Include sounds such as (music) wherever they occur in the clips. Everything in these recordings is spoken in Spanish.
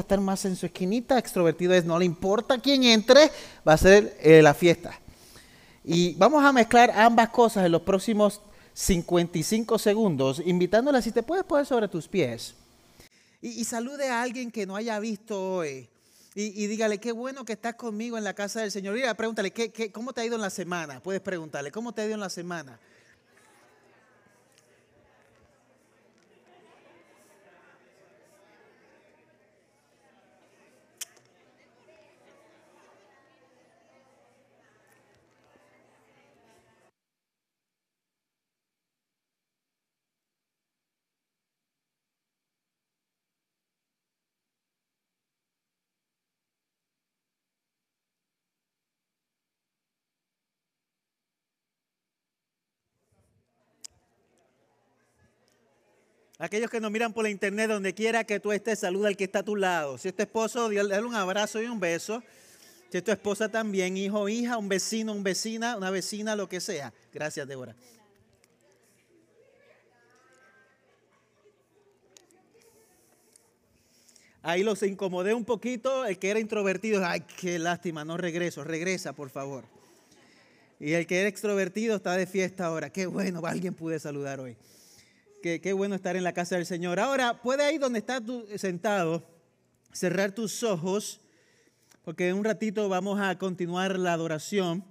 estar más en su esquinita. Extrovertido es no le importa quién entre, va a ser eh, la fiesta. Y vamos a mezclar ambas cosas en los próximos 55 segundos, invitándola si te puedes poner sobre tus pies. Y, salude a alguien que no haya visto hoy. Y, dígale, qué bueno que estás conmigo en la casa del Señor. Y pregúntale, ¿qué, cómo te ha ido en la semana? Puedes preguntarle, ¿cómo te ha ido en la semana? Aquellos que nos miran por la internet, donde quiera que tú estés, saluda al que está a tu lado. Si es tu esposo, dale un abrazo y un beso. Si es tu esposa también, hijo, hija, un vecino, un vecina, una vecina, lo que sea. Gracias, Débora. Ahí los incomodé un poquito. El que era introvertido, ay, qué lástima, no regreso. Regresa, por favor. Y el que era extrovertido está de fiesta ahora. Qué bueno, alguien pude saludar hoy. Qué, bueno estar en la casa del Señor. Ahora, puede ahí donde estás sentado, cerrar tus ojos, porque en un ratito vamos a continuar la adoración.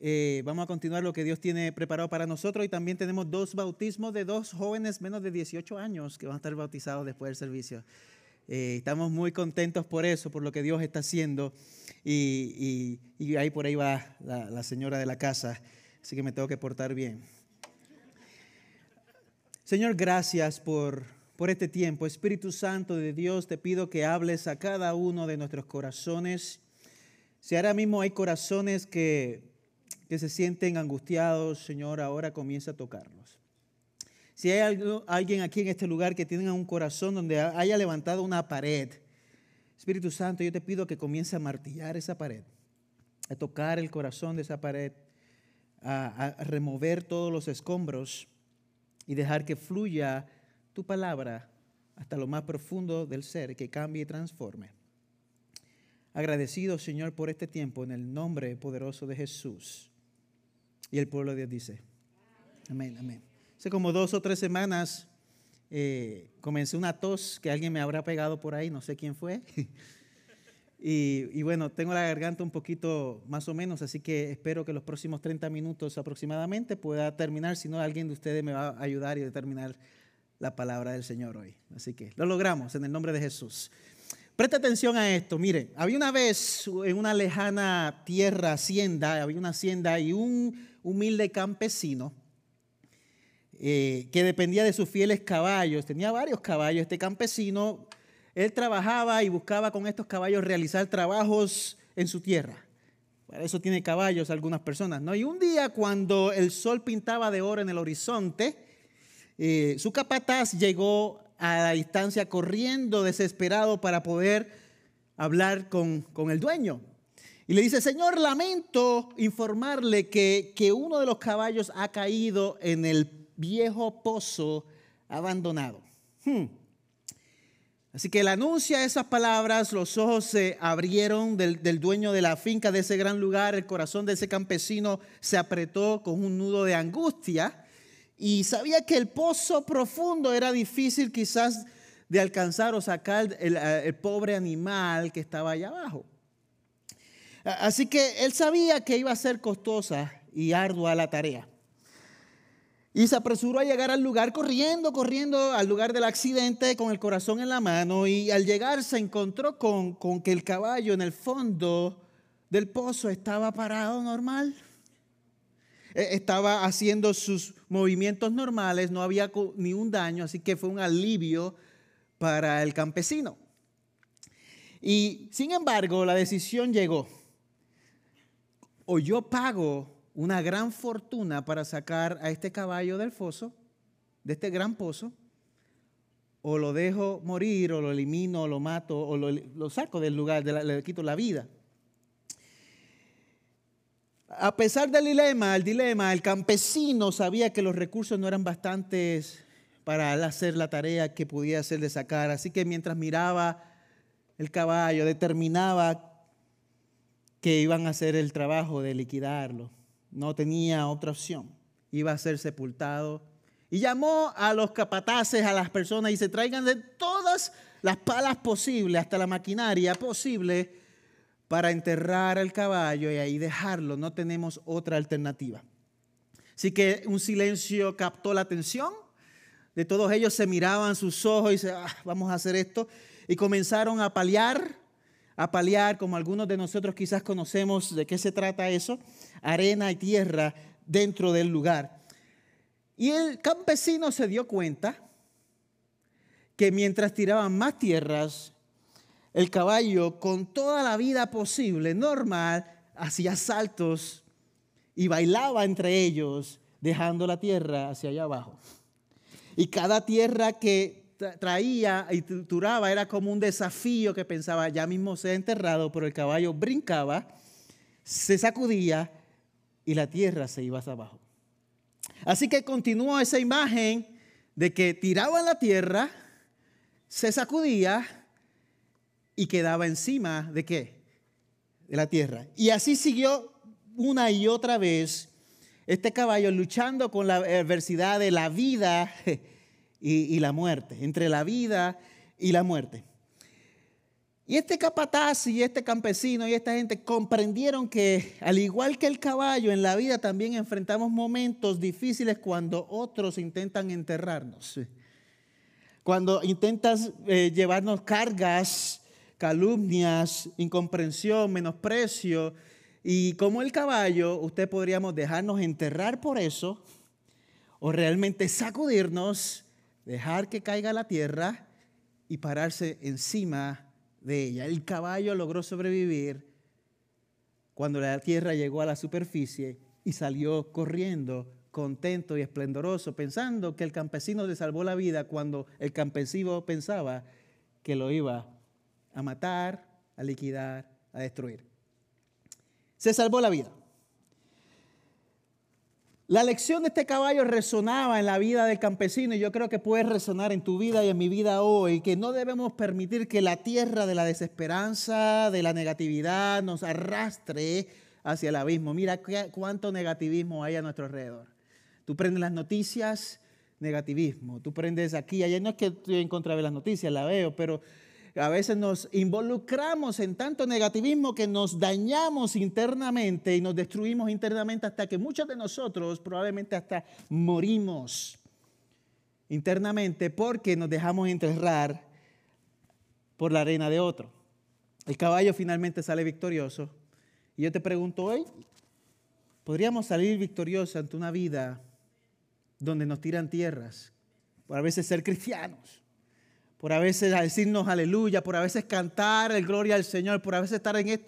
Eh, vamos a continuar lo que Dios tiene preparado para nosotros y también tenemos dos bautismos de dos jóvenes menos de 18 años que van a estar bautizados después del servicio. Eh, estamos muy contentos por eso, por lo que Dios está haciendo y, ahí por ahí va la señora de la casa, así que me tengo que portar bien. Señor, gracias por, por este tiempo. Espíritu Santo de Dios, te pido que hables a cada uno de nuestros corazones. Si ahora mismo hay corazones que, que se sienten angustiados, Señor, ahora comienza a tocarlos. Si hay alguien aquí en este lugar que tiene un corazón donde haya levantado una pared, Espíritu Santo, yo te pido que comience a martillar esa pared, a tocar el corazón de esa pared, a remover todos los escombros y dejar que fluya tu palabra hasta lo más profundo del ser, que cambie y transforme. Agradecido, Señor, por este tiempo en el nombre poderoso de Jesús. Y el pueblo de Dios dice, amén, amén. Hace como dos o tres semanas eh, comencé una tos que alguien me habrá pegado por ahí, no sé quién fue. (laughs) Y, bueno, tengo la garganta un poquito más o menos, así que espero que los próximos 30 minutos aproximadamente pueda terminar, si no alguien de ustedes me va a ayudar y determinar la palabra del Señor hoy. Así que lo logramos en el nombre de Jesús. Presta atención a esto. Mire, había una vez en una lejana tierra, hacienda, había una hacienda y un humilde campesino eh, que dependía de sus fieles caballos. Tenía varios caballos. Este campesino él trabajaba y buscaba con estos caballos realizar trabajos en su tierra. Para eso tiene caballos algunas personas, ¿no? Y un día cuando el sol pintaba de oro en el horizonte, eh, su capataz llegó a la distancia corriendo desesperado para poder hablar con, con el dueño. Y le dice, Señor, lamento informarle que, que uno de los caballos ha caído en el viejo pozo abandonado. Hmm. Así que él anuncia esas palabras, los ojos se abrieron del, dueño de la finca de ese gran lugar, el corazón de ese campesino se apretó con un nudo de angustia y sabía que el pozo profundo era difícil quizás de alcanzar o sacar el, el pobre animal que estaba allá abajo. Así que él sabía que iba a ser costosa y ardua la tarea. Y se apresuró a llegar al lugar corriendo, corriendo al lugar del accidente con el corazón en la mano. Y al llegar se encontró con, con que el caballo en el fondo del pozo estaba parado normal. E, estaba haciendo sus movimientos normales, no había ni un daño, así que fue un alivio para el campesino. Y sin embargo, la decisión llegó. O yo pago una gran fortuna para sacar a este caballo del foso, de este gran pozo, o lo dejo morir, o lo elimino, o lo mato, o lo, saco del lugar, le quito la vida. A pesar del dilema, el dilema, el campesino sabía que los recursos no eran bastantes para hacer la tarea que podía hacer de sacar. Así que mientras miraba el caballo, determinaba que iban a hacer el trabajo de liquidarlo. No tenía otra opción. Iba a ser sepultado. Y llamó a los capataces, a las personas, y se traigan de todas las palas posibles, hasta la maquinaria posible, para enterrar al caballo y ahí dejarlo. No tenemos otra alternativa. Así que un silencio captó la atención de todos ellos. Se miraban sus ojos y se, ah, vamos a hacer esto. Y comenzaron a paliar, a paliar, como algunos de nosotros quizás conocemos de qué se trata eso, arena y tierra dentro del lugar. Y el campesino se dio cuenta que mientras tiraban más tierras, el caballo con toda la vida posible, normal, hacía saltos y bailaba entre ellos, dejando la tierra hacia allá abajo. Y cada tierra que traía y trituraba era como un desafío que pensaba, ya mismo se ha enterrado, pero el caballo brincaba, se sacudía y la tierra se iba hacia abajo. Así que continuó esa imagen de que tiraba la tierra, se sacudía y quedaba encima de qué? De la tierra. Y así siguió una y otra vez este caballo luchando con la adversidad de la vida (laughs) y, y la muerte, entre la vida y la muerte. Y este capataz y este campesino y esta gente comprendieron que al igual que el caballo en la vida también enfrentamos momentos difíciles cuando otros intentan enterrarnos. Cuando intentas eh, llevarnos cargas, calumnias, incomprensión, menosprecio. Y como el caballo, usted podríamos dejarnos enterrar por eso o realmente sacudirnos, dejar que caiga la tierra y pararse encima de ella. El caballo logró sobrevivir cuando la tierra llegó a la superficie y salió corriendo contento y esplendoroso, pensando que el campesino le salvó la vida cuando el campesino pensaba que lo iba a matar, a liquidar, a destruir. Se salvó la vida. La lección de este caballo resonaba en la vida del campesino y yo creo que puede resonar en tu vida y en mi vida hoy, que no debemos permitir que la tierra de la desesperanza, de la negatividad nos arrastre hacia el abismo. Mira cuánto negativismo hay a nuestro alrededor. Tú prendes las noticias, negativismo. Tú prendes aquí, allá no es que estoy en contra de las noticias, la veo, pero a veces nos involucramos en tanto negativismo que nos dañamos internamente y nos destruimos internamente hasta que muchos de nosotros probablemente hasta morimos internamente porque nos dejamos enterrar por la arena de otro. El caballo finalmente sale victorioso. Y yo te pregunto hoy, ¿podríamos salir victoriosos ante una vida donde nos tiran tierras, por a veces ser cristianos, por a veces decirnos aleluya, por a veces cantar el gloria al Señor, por a veces estar en, en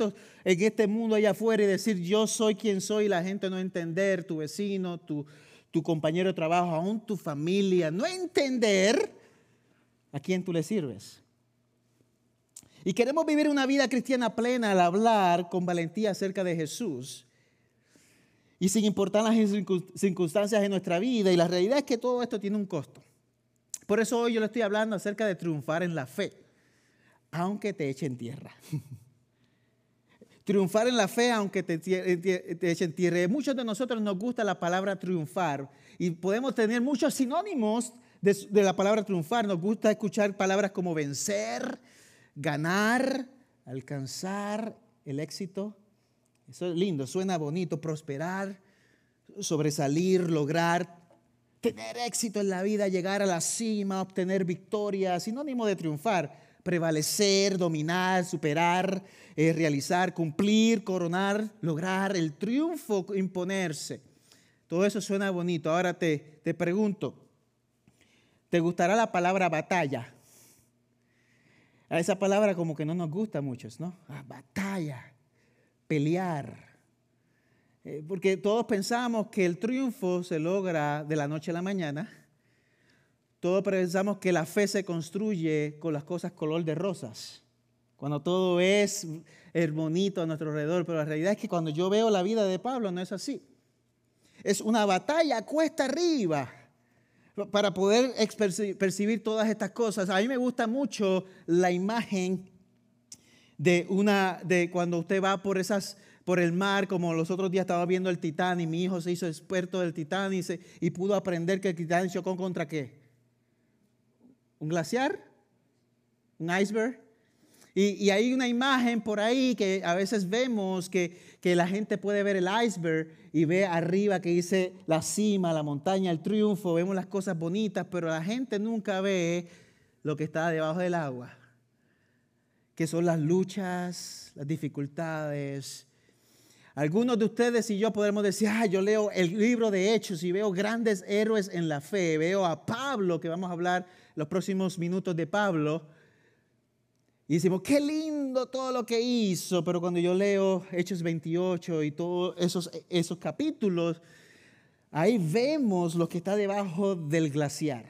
este mundo allá afuera y decir yo soy quien soy y la gente no entender, tu vecino, tu, tu compañero de trabajo, aún tu familia, no entender a quién tú le sirves. Y queremos vivir una vida cristiana plena al hablar con valentía acerca de Jesús y sin importar las circunstancias de nuestra vida. Y la realidad es que todo esto tiene un costo. Por eso hoy yo le estoy hablando acerca de triunfar en la fe, aunque te echen tierra. (laughs) triunfar en la fe aunque te, te, echen tierra. Muchos de nosotros nos gusta la palabra triunfar y podemos tener muchos sinónimos de, de la palabra triunfar. Nos gusta escuchar palabras como vencer, ganar, alcanzar el éxito. Eso es lindo, suena bonito, prosperar, sobresalir, lograr, tener éxito en la vida, llegar a la cima, obtener victoria, sinónimo de triunfar, prevalecer, dominar, superar, eh, realizar, cumplir, coronar, lograr el triunfo, imponerse. Todo eso suena bonito. Ahora te, te pregunto, ¿te gustará la palabra batalla? A esa palabra como que no nos gusta a muchos, ¿no? Ah, batalla pelear. Eh, porque todos pensamos que el triunfo se logra de la noche a la mañana. Todos pensamos que la fe se construye con las cosas color de rosas. Cuando todo es bonito a nuestro alrededor. Pero la realidad es que cuando yo veo la vida de Pablo no es así. Es una batalla cuesta arriba para poder percibir todas estas cosas. A mí me gusta mucho la imagen de una de cuando usted va por esas por el mar, como los otros días estaba viendo el Titán y mi hijo se hizo experto del Titán y, pudo aprender que el Titán chocó contra qué? ¿Un glaciar? ¿Un iceberg? Y, hay una imagen por ahí que a veces vemos que, que, la gente puede ver el iceberg y ve arriba que dice la cima, la montaña, el triunfo, vemos las cosas bonitas, pero la gente nunca ve lo que está debajo del agua, que son las luchas, las dificultades, algunos de ustedes y yo podemos decir, ah, yo leo el libro de Hechos y veo grandes héroes en la fe. Veo a Pablo, que vamos a hablar los próximos minutos de Pablo. Y decimos, qué lindo todo lo que hizo. Pero cuando yo leo Hechos 28 y todos esos, esos capítulos, ahí vemos lo que está debajo del glaciar,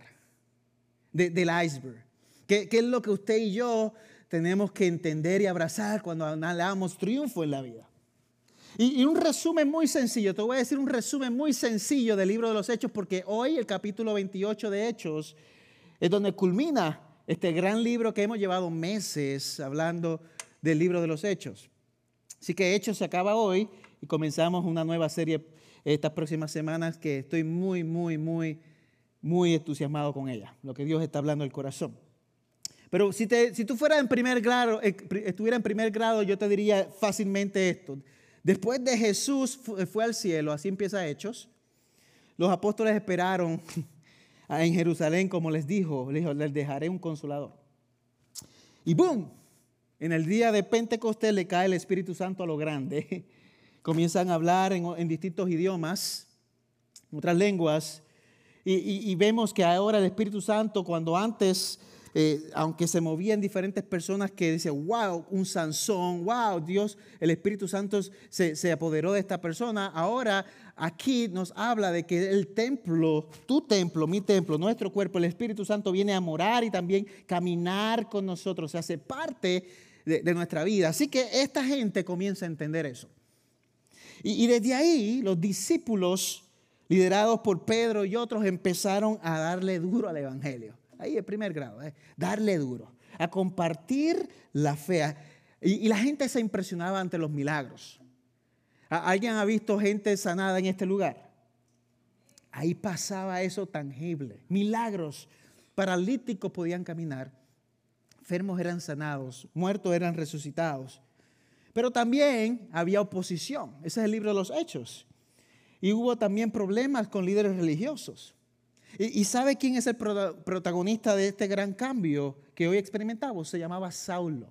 del iceberg. ¿Qué, ¿Qué es lo que usted y yo tenemos que entender y abrazar cuando anhelamos triunfo en la vida? Y, un resumen muy sencillo, te voy a decir un resumen muy sencillo del libro de los Hechos, porque hoy el capítulo 28 de Hechos es donde culmina este gran libro que hemos llevado meses hablando del libro de los Hechos. Así que Hechos se acaba hoy y comenzamos una nueva serie estas próximas semanas que estoy muy, muy, muy, muy entusiasmado con ella, lo que Dios está hablando el corazón. Pero si, te, si tú fueras en primer grado, eh, estuviera en primer grado, yo te diría fácilmente esto. Después de Jesús fue al cielo, así empieza Hechos, los apóstoles esperaron (laughs) en Jerusalén, como les dijo, les dijo, les dejaré un consolador. Y ¡boom! En el día de Pentecostés le cae el Espíritu Santo a lo grande. (laughs) Comienzan a hablar en, distintos idiomas, en otras lenguas, y vemos que ahora el Espíritu Santo, cuando antes eh, aunque se movían diferentes personas que decían, wow, un Sansón, wow, Dios, el Espíritu Santo se, se apoderó de esta persona. Ahora aquí nos habla de que el templo, tu templo, mi templo, nuestro cuerpo, el Espíritu Santo viene a morar y también caminar con nosotros, se hace parte de, nuestra vida. Así que esta gente comienza a entender eso. Y desde ahí los discípulos, liderados por Pedro y otros, empezaron a darle duro al Evangelio. Ahí el primer grado, ¿eh? darle duro, a compartir la fe. Y, la gente se impresionaba ante los milagros. ¿Alguien ha visto gente sanada en este lugar? Ahí pasaba eso tangible. Milagros. Paralíticos podían caminar. Enfermos eran sanados. Muertos eran resucitados. Pero también había oposición. Ese es el libro de los Hechos. Y hubo también problemas con líderes religiosos. ¿Y, sabe quién es el protagonista de este gran cambio que hoy experimentamos? Se llamaba Saulo.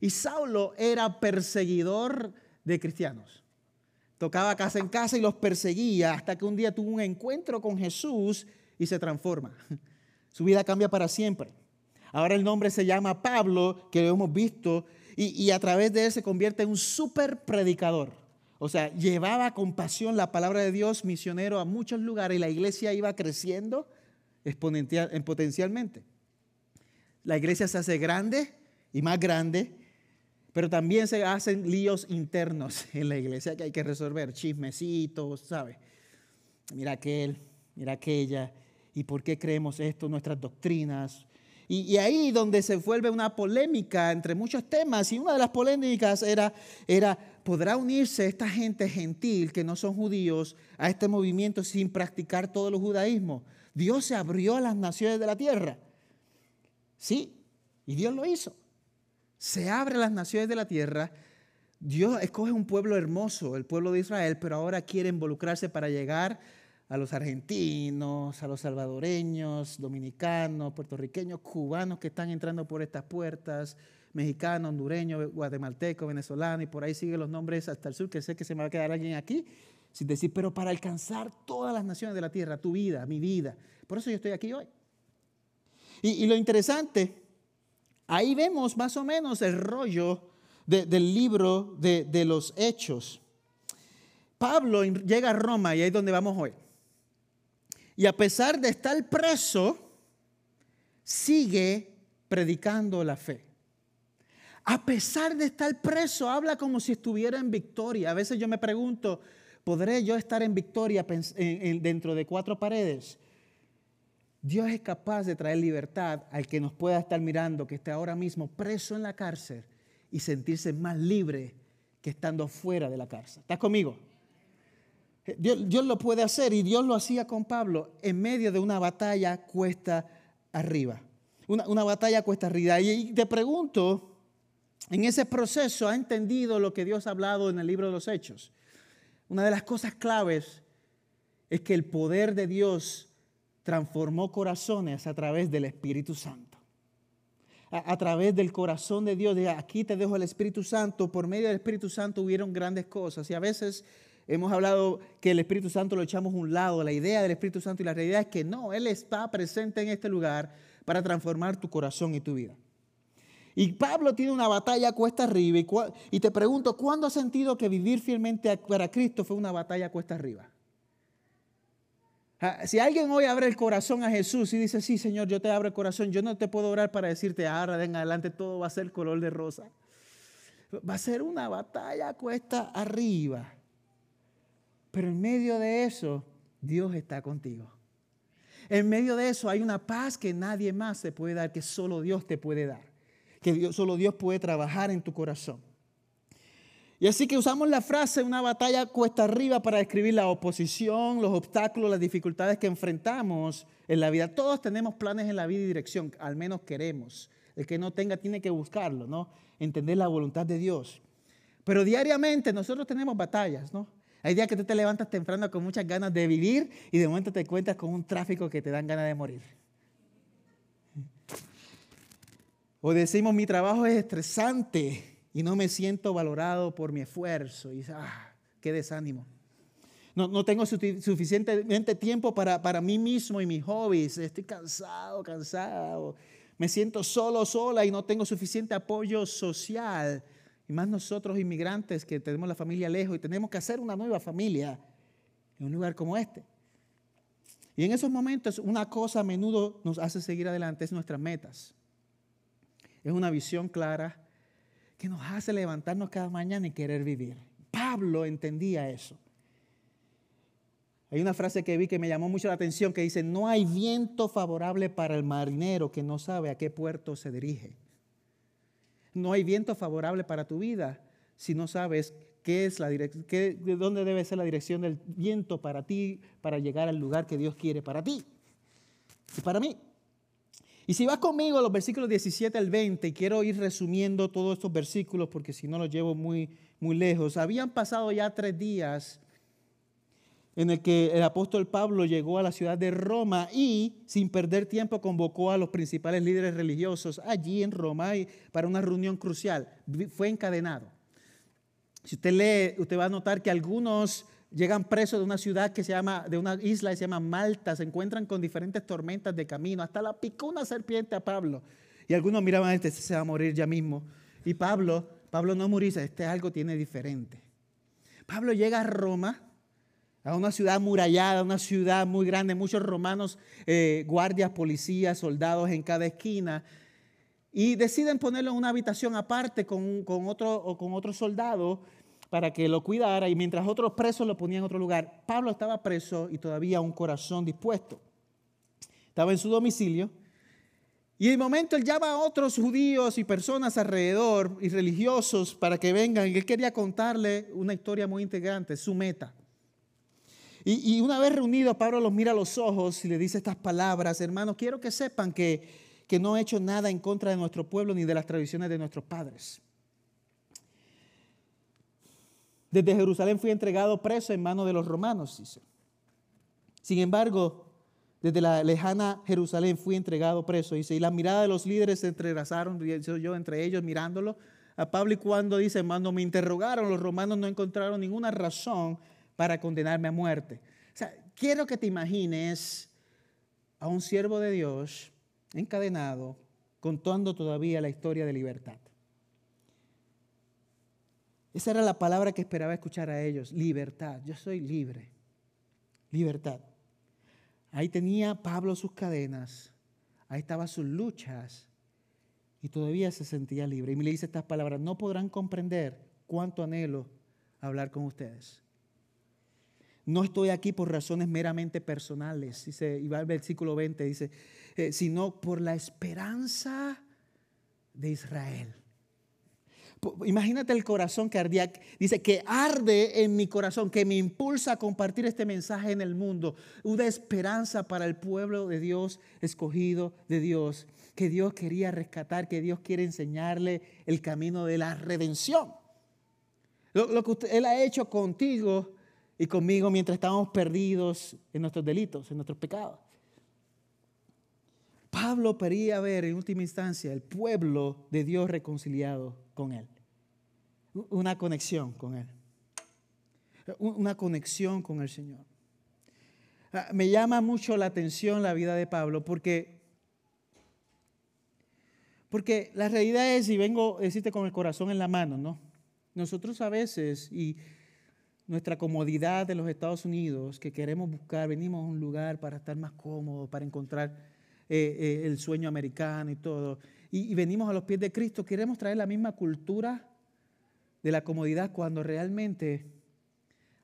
Y Saulo era perseguidor de cristianos. Tocaba casa en casa y los perseguía hasta que un día tuvo un encuentro con Jesús y se transforma. (laughs) Su vida cambia para siempre. Ahora el nombre se llama Pablo, que lo hemos visto, y, y a través de él se convierte en un super predicador. O sea, llevaba con pasión la palabra de Dios misionero a muchos lugares y la iglesia iba creciendo exponencialmente. La iglesia se hace grande y más grande, pero también se hacen líos internos (laughs) en la iglesia que hay que resolver, chismecitos, ¿sabes? Mira aquel, mira aquella, y por qué creemos esto, nuestras doctrinas. Y, y, ahí donde se vuelve una polémica entre muchos temas, y una de las polémicas era, era ¿podrá unirse esta gente gentil que no son judíos a este movimiento sin practicar todo el judaísmo? Dios se abrió a las naciones de la tierra. Sí, y Dios lo hizo. Se abre a las naciones de la tierra. Dios escoge un pueblo hermoso, el pueblo de Israel, pero ahora quiere involucrarse para llegar a los argentinos, a los salvadoreños, dominicanos, puertorriqueños, cubanos que están entrando por estas puertas, mexicano, hondureño, guatemalteco, venezolano, y por ahí siguen los nombres hasta el sur, que sé que se me va a quedar alguien aquí, sin decir, pero para alcanzar todas las naciones de la tierra, tu vida, mi vida. Por eso yo estoy aquí hoy. Y, lo interesante, ahí vemos más o menos el rollo del libro de, de los hechos. Pablo llega a Roma y ahí es donde vamos hoy. Y a pesar de estar preso, sigue predicando la fe a pesar de estar preso, habla como si estuviera en victoria. A veces yo me pregunto, ¿podré yo estar en victoria dentro de cuatro paredes? Dios es capaz de traer libertad al que nos pueda estar mirando, que esté ahora mismo preso en la cárcel y sentirse más libre que estando fuera de la cárcel. ¿Estás conmigo? Dios, lo puede hacer y Dios lo hacía con Pablo en medio de una batalla cuesta arriba. Una, batalla cuesta arriba. Y te pregunto, en ese proceso, ¿ha entendido lo que Dios ha hablado en el libro de los Hechos? Una de las cosas claves es que el poder de Dios transformó corazones a través del Espíritu Santo. A, través del corazón de Dios, de aquí te dejo el Espíritu Santo, por medio del Espíritu Santo hubieron grandes cosas. Y a veces hemos hablado que el Espíritu Santo lo echamos a un lado, la idea del Espíritu Santo y la realidad es que no, Él está presente en este lugar para transformar tu corazón y tu vida. Y Pablo tiene una batalla cuesta arriba y, te pregunto, ¿cuándo has sentido que vivir fielmente para Cristo fue una batalla cuesta arriba? Ah, si alguien hoy abre el corazón a Jesús y dice, sí, Señor, yo te abro el corazón, yo no te puedo orar para decirte, ahora en adelante todo va a ser color de rosa. Va a ser una batalla cuesta arriba. Pero en medio de eso, Dios está contigo. En medio de eso hay una paz que nadie más se puede dar, que solo Dios te puede dar. Que solo Dios puede trabajar en tu corazón. Y así que usamos la frase una batalla cuesta arriba para describir la oposición, los obstáculos, las dificultades que enfrentamos en la vida. Todos tenemos planes en la vida y dirección, al menos queremos. El que no tenga tiene que buscarlo, ¿no? Entender la voluntad de Dios. Pero diariamente nosotros tenemos batallas, ¿no? Hay días que tú te levantas temprano con muchas ganas de vivir y de momento te encuentras con un tráfico que te dan ganas de morir. O decimos, mi trabajo es estresante y no me siento valorado por mi esfuerzo. Y ah, qué desánimo. No, no tengo suficientemente tiempo para, para mí mismo y mis hobbies. Estoy cansado, cansado. Me siento solo, sola y no tengo suficiente apoyo social. Y más nosotros inmigrantes que tenemos la familia lejos y tenemos que hacer una nueva familia en un lugar como este. Y en esos momentos una cosa a menudo nos hace seguir adelante, es nuestras metas. Es una visión clara que nos hace levantarnos cada mañana y querer vivir. Pablo entendía eso. Hay una frase que vi que me llamó mucho la atención que dice, no hay viento favorable para el marinero que no sabe a qué puerto se dirige. No hay viento favorable para tu vida si no sabes qué es la qué, de dónde debe ser la dirección del viento para ti, para llegar al lugar que Dios quiere para ti y para mí. Y si vas conmigo a los versículos 17 al 20, y quiero ir resumiendo todos estos versículos porque si no los llevo muy, muy lejos. Habían pasado ya tres días en el que el apóstol Pablo llegó a la ciudad de Roma y sin perder tiempo convocó a los principales líderes religiosos allí en Roma para una reunión crucial. Fue encadenado. Si usted lee, usted va a notar que algunos llegan presos de una ciudad que se llama, de una isla que se llama Malta, se encuentran con diferentes tormentas de camino, hasta la picó una serpiente a Pablo. Y algunos miraban, este se va a morir ya mismo. Y Pablo, Pablo no murió, este algo tiene diferente. Pablo llega a Roma, a una ciudad murallada, una ciudad muy grande, muchos romanos, eh, guardias, policías, soldados en cada esquina. Y deciden ponerlo en una habitación aparte con, con otro, con otro soldado para que lo cuidara y mientras otros presos lo ponían en otro lugar, Pablo estaba preso y todavía un corazón dispuesto. Estaba en su domicilio y el momento él llama a otros judíos y personas alrededor y religiosos para que vengan y él quería contarle una historia muy integrante, su meta. Y, una vez reunido, Pablo los mira a los ojos y le dice estas palabras, hermanos, quiero que sepan que, que no he hecho nada en contra de nuestro pueblo ni de las tradiciones de nuestros padres. Desde Jerusalén fui entregado preso en manos de los romanos, dice. Sin embargo, desde la lejana Jerusalén fui entregado preso, dice, y la mirada de los líderes se entrelazaron, yo entre ellos mirándolo a Pablo y cuando dice, cuando me interrogaron, los romanos no encontraron ninguna razón para condenarme a muerte. O sea, quiero que te imagines a un siervo de Dios encadenado contando todavía la historia de libertad. Esa era la palabra que esperaba escuchar a ellos, libertad. Yo soy libre, libertad. Ahí tenía Pablo sus cadenas, ahí estaban sus luchas y todavía se sentía libre. Y me le dice estas palabras, no podrán comprender cuánto anhelo hablar con ustedes. No estoy aquí por razones meramente personales, dice, y va al versículo 20, dice, eh, sino por la esperanza de Israel Imagínate el corazón que ardía, dice que arde en mi corazón, que me impulsa a compartir este mensaje en el mundo, una esperanza para el pueblo de Dios, escogido de Dios, que Dios quería rescatar, que Dios quiere enseñarle el camino de la redención. Lo, que Él ha hecho contigo y conmigo mientras estábamos perdidos en nuestros delitos, en nuestros pecados. Pablo quería ver en última instancia el pueblo de Dios reconciliado con Él. Una conexión con Él. Una conexión con el Señor. Ah, me llama mucho la atención la vida de Pablo porque, porque la realidad es, y vengo a decirte con el corazón en la mano, ¿no? Nosotros a veces, y nuestra comodidad de los Estados Unidos, que queremos buscar, venimos a un lugar para estar más cómodos, para encontrar eh, eh, el sueño americano y todo, y, venimos a los pies de Cristo, queremos traer la misma cultura de la comodidad cuando realmente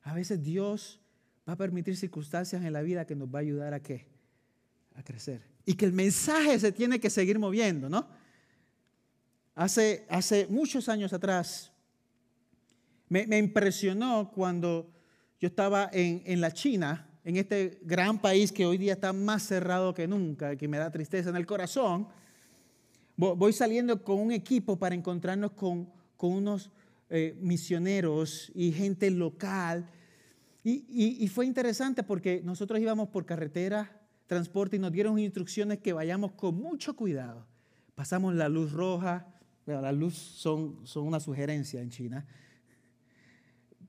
a veces Dios va a permitir circunstancias en la vida que nos va a ayudar a qué? A crecer. Y que el mensaje se tiene que seguir moviendo, ¿no? Hace, hace muchos años atrás, me, impresionó cuando yo estaba en, la China, en este gran país que hoy día está más cerrado que nunca, que me da tristeza en el corazón. Voy saliendo con un equipo para encontrarnos con, unos eh, misioneros y gente local. Y, y, fue interesante porque nosotros íbamos por carretera, transporte y nos dieron instrucciones que vayamos con mucho cuidado. Pasamos la luz roja, la luz son, son una sugerencia en China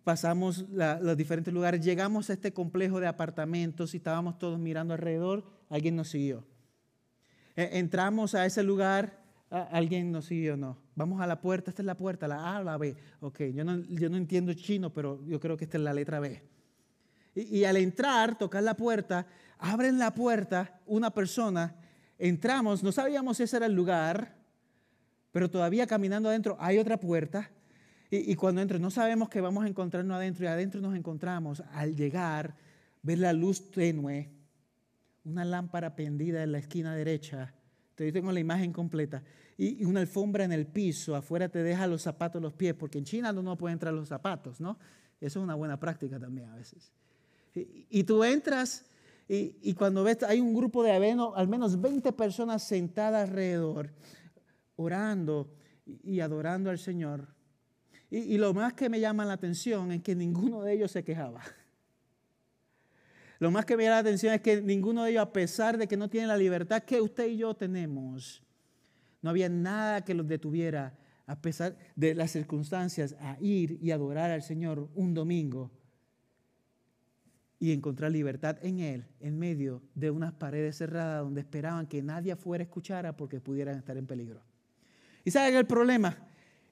pasamos los diferentes lugares, llegamos a este complejo de apartamentos y estábamos todos mirando alrededor, alguien nos siguió. E, entramos a ese lugar, alguien nos siguió, no. Vamos a la puerta, esta es la puerta, la A, la B. Ok, yo no, yo no entiendo chino, pero yo creo que esta es la letra B. Y, y al entrar, tocar la puerta, abren la puerta una persona, entramos, no sabíamos si ese era el lugar, pero todavía caminando adentro hay otra puerta y, cuando entro, no sabemos que vamos a encontrarnos adentro y adentro nos encontramos al llegar, ver la luz tenue, una lámpara pendida en la esquina derecha. Te tengo la imagen completa. Y, una alfombra en el piso, afuera te deja los zapatos los pies, porque en China no puede entrar los zapatos, ¿no? Eso es una buena práctica también a veces. Y, tú entras y, cuando ves, hay un grupo de al menos 20 personas sentadas alrededor, orando y adorando al Señor. Y, lo más que me llama la atención es que ninguno de ellos se quejaba. Lo más que me llama la atención es que ninguno de ellos, a pesar de que no tienen la libertad que usted y yo tenemos, no había nada que los detuviera, a pesar de las circunstancias, a ir y adorar al Señor un domingo y encontrar libertad en Él, en medio de unas paredes cerradas donde esperaban que nadie fuera a escuchar porque pudieran estar en peligro. ¿Y saben el problema?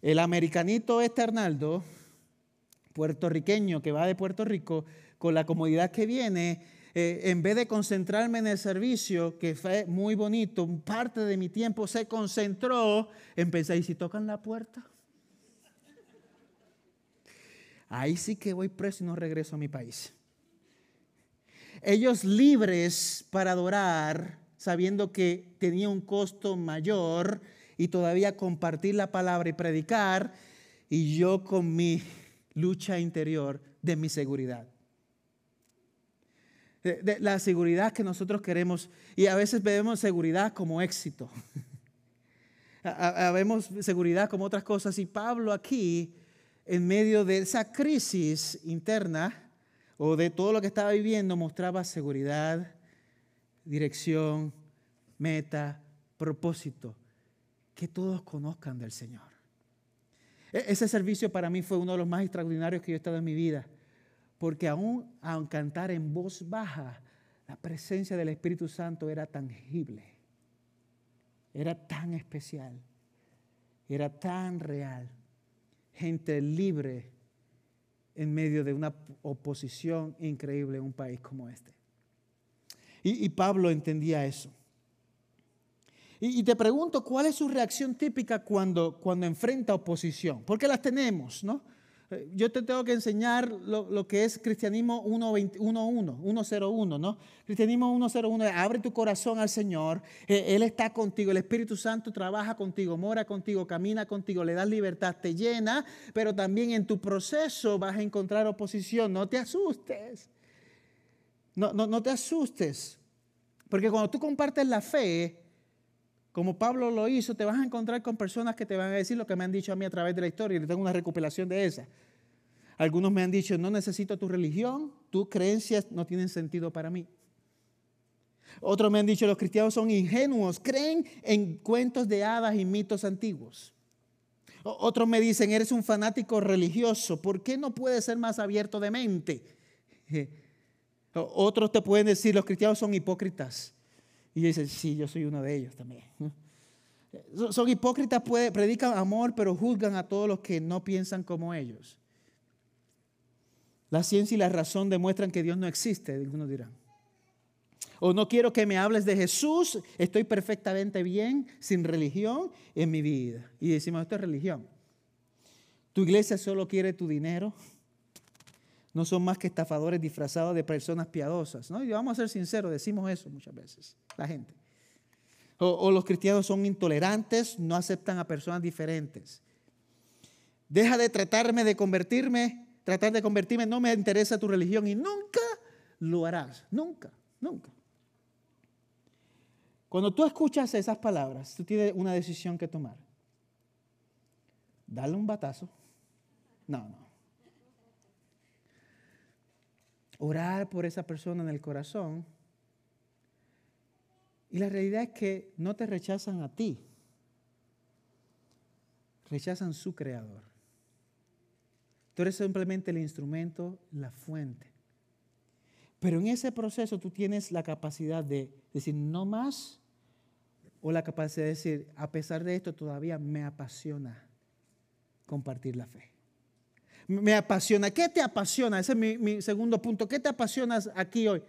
El americanito este Arnaldo, puertorriqueño que va de Puerto Rico, con la comodidad que viene, eh, en vez de concentrarme en el servicio, que fue muy bonito, parte de mi tiempo se concentró en pensar, ¿y si tocan la puerta? Ahí sí que voy preso y no regreso a mi país. Ellos libres para adorar, sabiendo que tenía un costo mayor, y todavía compartir la palabra y predicar, y yo con mi lucha interior de mi seguridad. De, la seguridad que nosotros queremos, y a veces vemos seguridad como éxito. (laughs) Vemos seguridad como otras cosas, y Pablo aquí, en medio de esa crisis interna, o de todo lo que estaba viviendo, mostraba seguridad, dirección, meta, propósito que todos conozcan del Señor. E-, ese servicio para mí fue uno de los más extraordinarios que yo he estado en mi vida, porque aún al cantar en voz baja, la presencia del Espíritu Santo era tangible, era tan especial, era tan real. Gente libre en medio de una oposición increíble en un país como este. Y, y Pablo entendía eso. Y, te pregunto, ¿cuál es su reacción típica cuando, cuando enfrenta oposición? Porque las tenemos, ¿no? Yo te tengo que enseñar lo, que es cristianismo 101, 101, ¿no? Cristianismo 101, abre tu corazón al Señor, e, Él está contigo, el Espíritu Santo trabaja contigo, mora contigo, camina contigo, le das libertad, te llena, pero también en tu proceso vas a encontrar oposición, no te asustes, no, no, no te asustes, porque cuando tú compartes la fe, como Pablo lo hizo, te vas a encontrar con personas que te van a decir lo que me han dicho a mí a través de la historia y tengo una recopilación de esa. Algunos me han dicho, no necesito tu religión, tus creencias no tienen sentido para mí. Otros me han dicho, los cristianos son ingenuos, creen en cuentos de hadas y mitos antiguos. Otros me dicen, eres un fanático religioso, ¿por qué no puedes ser más abierto de mente? (laughs) Otros te pueden decir, los cristianos son hipócritas. Y dice, sí, yo soy uno de ellos también. (laughs) Son hipócritas, predican amor, pero juzgan a todos los que no piensan como ellos. La ciencia y la razón demuestran que Dios no existe, algunos dirán. O no quiero que me hables de Jesús, estoy perfectamente bien, sin religión en mi vida. Y decimos, esto es religión. Tu iglesia solo quiere tu dinero, no son más que estafadores disfrazados de personas piadosas. ¿no? Y vamos a ser sinceros, decimos eso muchas veces, la gente. O, los cristianos son intolerantes, no aceptan a personas diferentes. Deja de tratarme de convertirme, tratar de convertirme, no me interesa tu religión y nunca lo harás, nunca, nunca. Cuando tú escuchas esas palabras, tú tienes una decisión que tomar. Dale un batazo. No, no. Orar por esa persona en el corazón. Y la realidad es que no te rechazan a ti, rechazan su creador. Tú eres simplemente el instrumento, la fuente. Pero en ese proceso tú tienes la capacidad de decir no más o la capacidad de decir, a pesar de esto todavía me apasiona compartir la fe me apasiona. ¿Qué te apasiona? Ese es mi, segundo punto. ¿Qué te apasionas aquí hoy?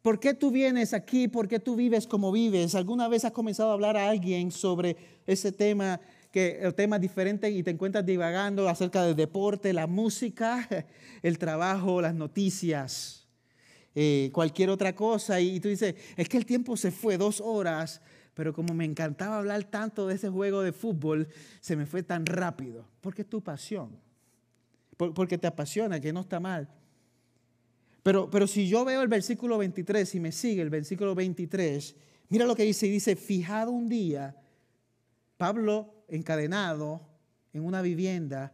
¿Por qué tú vienes aquí? ¿Por qué tú vives como vives? ¿Alguna vez has comenzado a hablar a alguien sobre ese tema, que, el tema diferente y te encuentras divagando acerca del deporte, la música, (laughs) el trabajo, las noticias, eh, cualquier otra cosa? Y, tú dices, es que el tiempo se fue dos horas, pero como me encantaba hablar tanto de ese juego de fútbol, se me fue tan rápido, porque es tu pasión porque te apasiona, que no está mal. Pero, pero si yo veo el versículo 23 y me sigue el versículo 23, mira lo que dice, dice, fijado un día, Pablo encadenado en una vivienda,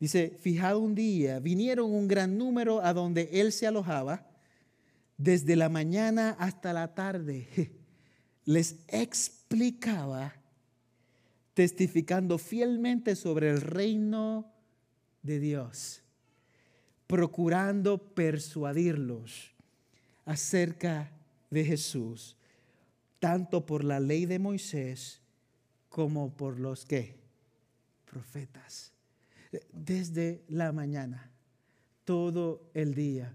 dice, fijado un día, vinieron un gran número a donde él se alojaba, desde la mañana hasta la tarde, (laughs) les explicaba, testificando fielmente sobre el reino de Dios, procurando persuadirlos acerca de Jesús, tanto por la ley de Moisés como por los que profetas. Desde la mañana, todo el día.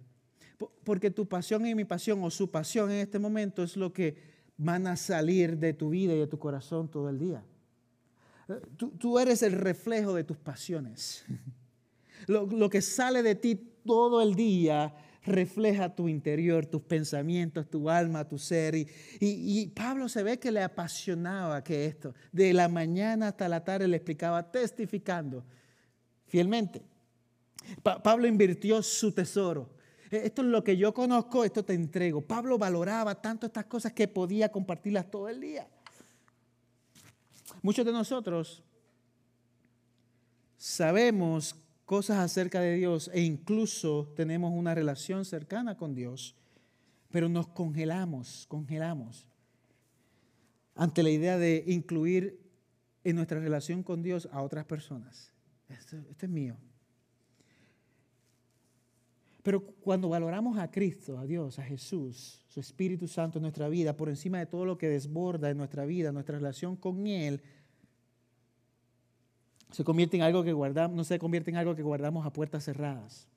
Porque tu pasión y mi pasión, o su pasión en este momento, es lo que van a salir de tu vida y de tu corazón todo el día. Tú, tú eres el reflejo de tus pasiones. (laughs) Lo, que sale de ti todo el día refleja tu interior, tus pensamientos, tu alma, tu ser. Y, Pablo se ve que le apasionaba que esto, de la mañana hasta la tarde le explicaba, testificando fielmente. Pablo invirtió su tesoro. E, esto es lo que yo conozco, esto te entrego. Pablo valoraba tanto estas cosas que podía compartirlas todo el día. Muchos de nosotros sabemos cosas acerca de Dios e incluso tenemos una relación cercana con Dios, pero nos congelamos, congelamos ante la idea de incluir en nuestra relación con Dios a otras personas. Esto, es mío. Pero cuando valoramos a Cristo, a Dios, a Jesús, su Espíritu Santo en nuestra vida, por encima de todo lo que desborda en nuestra vida, nuestra relación con Él, se convierte en algo que guardamos, no se convierte en algo que guardamos a puertas cerradas.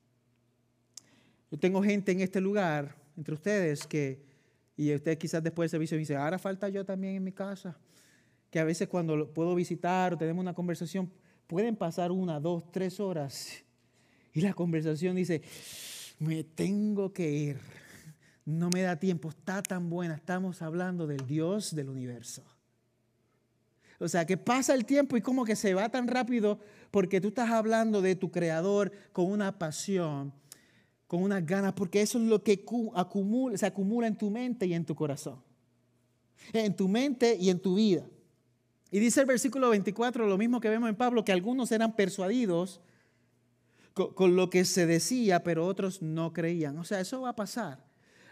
Yo tengo gente en este lugar, entre ustedes, que, y ustedes quizás después del servicio me dicen, ahora falta yo también en mi casa, que a veces cuando puedo visitar o tenemos una conversación, pueden pasar una, dos, tres horas y la conversación dice, me tengo que ir, no me da tiempo, está tan buena, estamos hablando del Dios del universo. O sea, que pasa el tiempo y como que se va tan rápido porque tú estás hablando de tu creador con una pasión, con unas ganas, porque eso es lo que acumula, se acumula en tu mente y en tu corazón. En tu mente y en tu vida. Y dice el versículo 24, lo mismo que vemos en Pablo, que algunos eran persuadidos con, lo que se decía, pero otros no creían. O sea, eso va a pasar.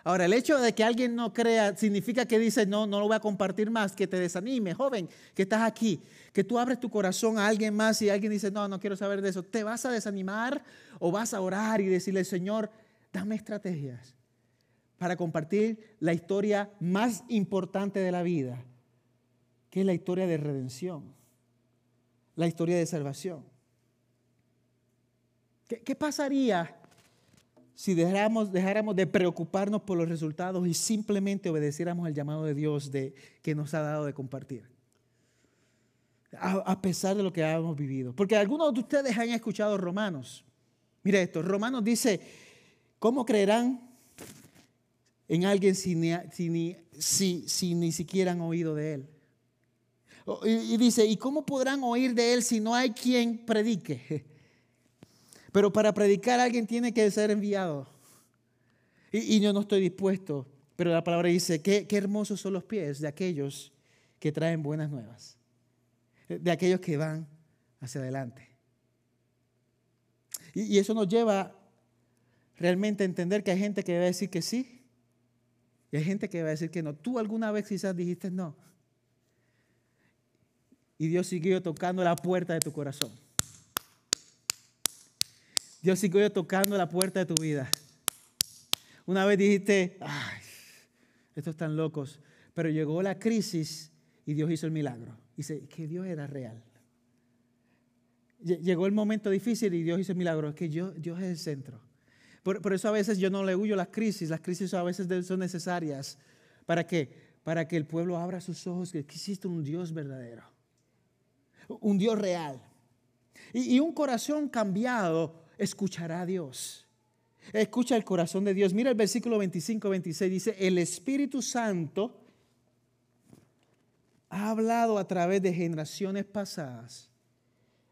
Ahora, el hecho de que alguien no crea significa que dice, no, no lo voy a compartir más, que te desanime, joven, que estás aquí, que tú abres tu corazón a alguien más y alguien dice, no, no quiero saber de eso. ¿Te vas a desanimar o vas a orar y decirle, Señor, dame estrategias para compartir la historia más importante de la vida, que es la historia de redención, la historia de salvación? ¿Qué, pasaría si dejáramos, dejáramos de preocuparnos por los resultados y simplemente obedeciéramos el llamado de Dios de, que nos ha dado de compartir? A, pesar de lo que hemos vivido. Porque algunos de ustedes han escuchado Romanos. Mire esto, Romanos dice, ¿cómo creerán en alguien si ni, si, ni siquiera han oído de él? Y dice, ¿y cómo podrán oír de él si no hay quien predique? (laughs) Pero para predicar alguien tiene que ser enviado. Y, yo no estoy dispuesto. Pero la palabra dice, qué, qué hermosos son los pies de aquellos que traen buenas nuevas. De aquellos que van hacia adelante. Y, y eso nos lleva realmente a entender que hay gente que va a decir que sí. Y hay gente que va a decir que no. Tú alguna vez quizás dijiste no. Y Dios siguió tocando la puerta de tu corazón. Dios sigue tocando la puerta de tu vida. Una vez dijiste, ay, estos están locos, pero llegó la crisis y Dios hizo el milagro. Dice que Dios era real. Llegó el momento difícil y Dios hizo el milagro. Es que Dios, Dios es el centro. Por, eso a veces yo no le huyo las crisis. Las crisis a veces son necesarias. ¿Para qué? Para que el pueblo abra sus ojos que existe un Dios verdadero. Un Dios real. Y, y un corazón cambiado escuchará a Dios. Escucha el corazón de Dios. Mira el versículo 25, 26. Dice, el Espíritu Santo ha hablado a través de generaciones pasadas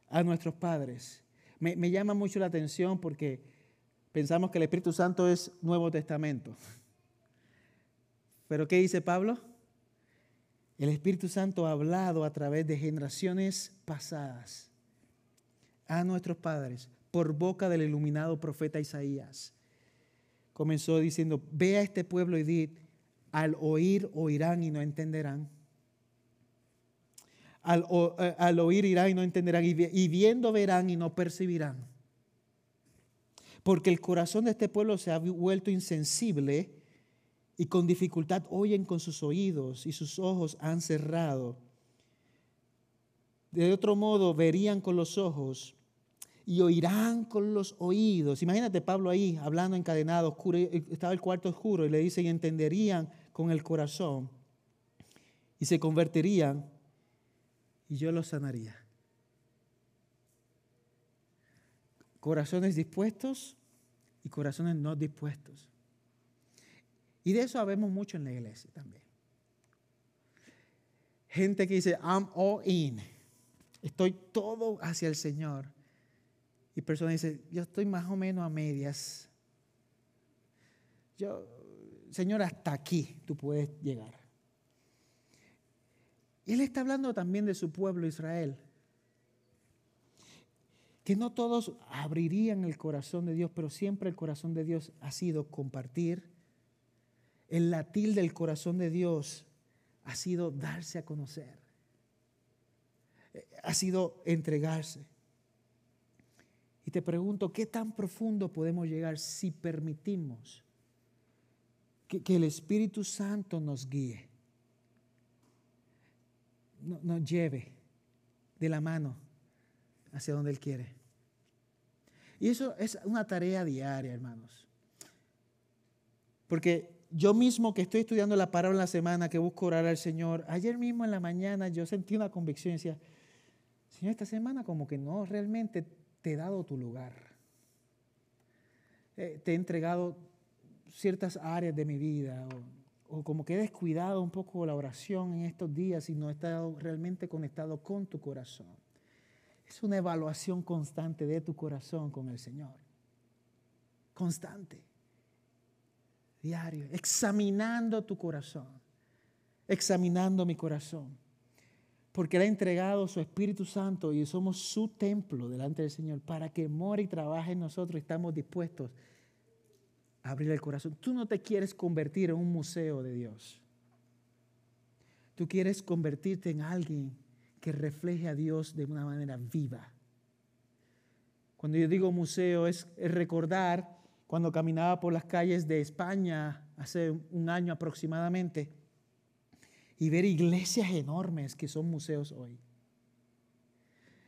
a nuestros padres. Me, me llama mucho la atención porque pensamos que el Espíritu Santo es Nuevo Testamento. Pero ¿qué dice Pablo? El Espíritu Santo ha hablado a través de generaciones pasadas a nuestros padres por boca del iluminado profeta Isaías. Comenzó diciendo, ve a este pueblo y di, al oír oirán y no entenderán. Al, eh, al, oír irán y no entenderán, y viendo verán y no percibirán. Porque el corazón de este pueblo se ha vuelto insensible y con dificultad oyen con sus oídos y sus ojos han cerrado. De otro modo verían con los ojos y oirán con los oídos. Imagínate Pablo ahí hablando encadenado, oscuro, estaba el cuarto oscuro y le dice y entenderían con el corazón y se convertirían y yo los sanaría. Corazones dispuestos y corazones no dispuestos. Y de eso sabemos mucho en la iglesia también. Gente que dice, I'm all in. Estoy todo hacia el Señor. Y personas dicen, yo estoy más o menos a medias. Yo, Señor, hasta aquí tú puedes llegar. Él está hablando también de su pueblo Israel. Que no todos abrirían el corazón de Dios, pero siempre el corazón de Dios ha sido compartir. El latir del corazón de Dios ha sido darse a conocer. Ha sido entregarse. Y te pregunto, ¿qué tan profundo podemos llegar si permitimos que, el Espíritu Santo nos guíe? nos lleve de la mano hacia donde Él quiere. Y eso es una tarea diaria, hermanos. Porque yo mismo que estoy estudiando la palabra en la semana, que busco orar al Señor, ayer mismo en la mañana yo sentí una convicción y decía, Señor, esta semana como que no realmente te he dado tu lugar. Eh, te he entregado ciertas áreas de mi vida o, o, como que he descuidado un poco la oración en estos días y no he estado realmente conectado con tu corazón. Es una evaluación constante de tu corazón con el Señor. Constante. Diario. Examinando tu corazón. Examinando mi corazón porque Él ha entregado su Espíritu Santo y somos su templo delante del Señor para que more y trabaje en nosotros. Estamos dispuestos a abrir el corazón. Tú no te quieres convertir en un museo de Dios. Tú quieres convertirte en alguien que refleje a Dios de una manera viva. Cuando yo digo museo es, recordar cuando caminaba por las calles de España hace un año aproximadamente y ver iglesias enormes que son museos hoy.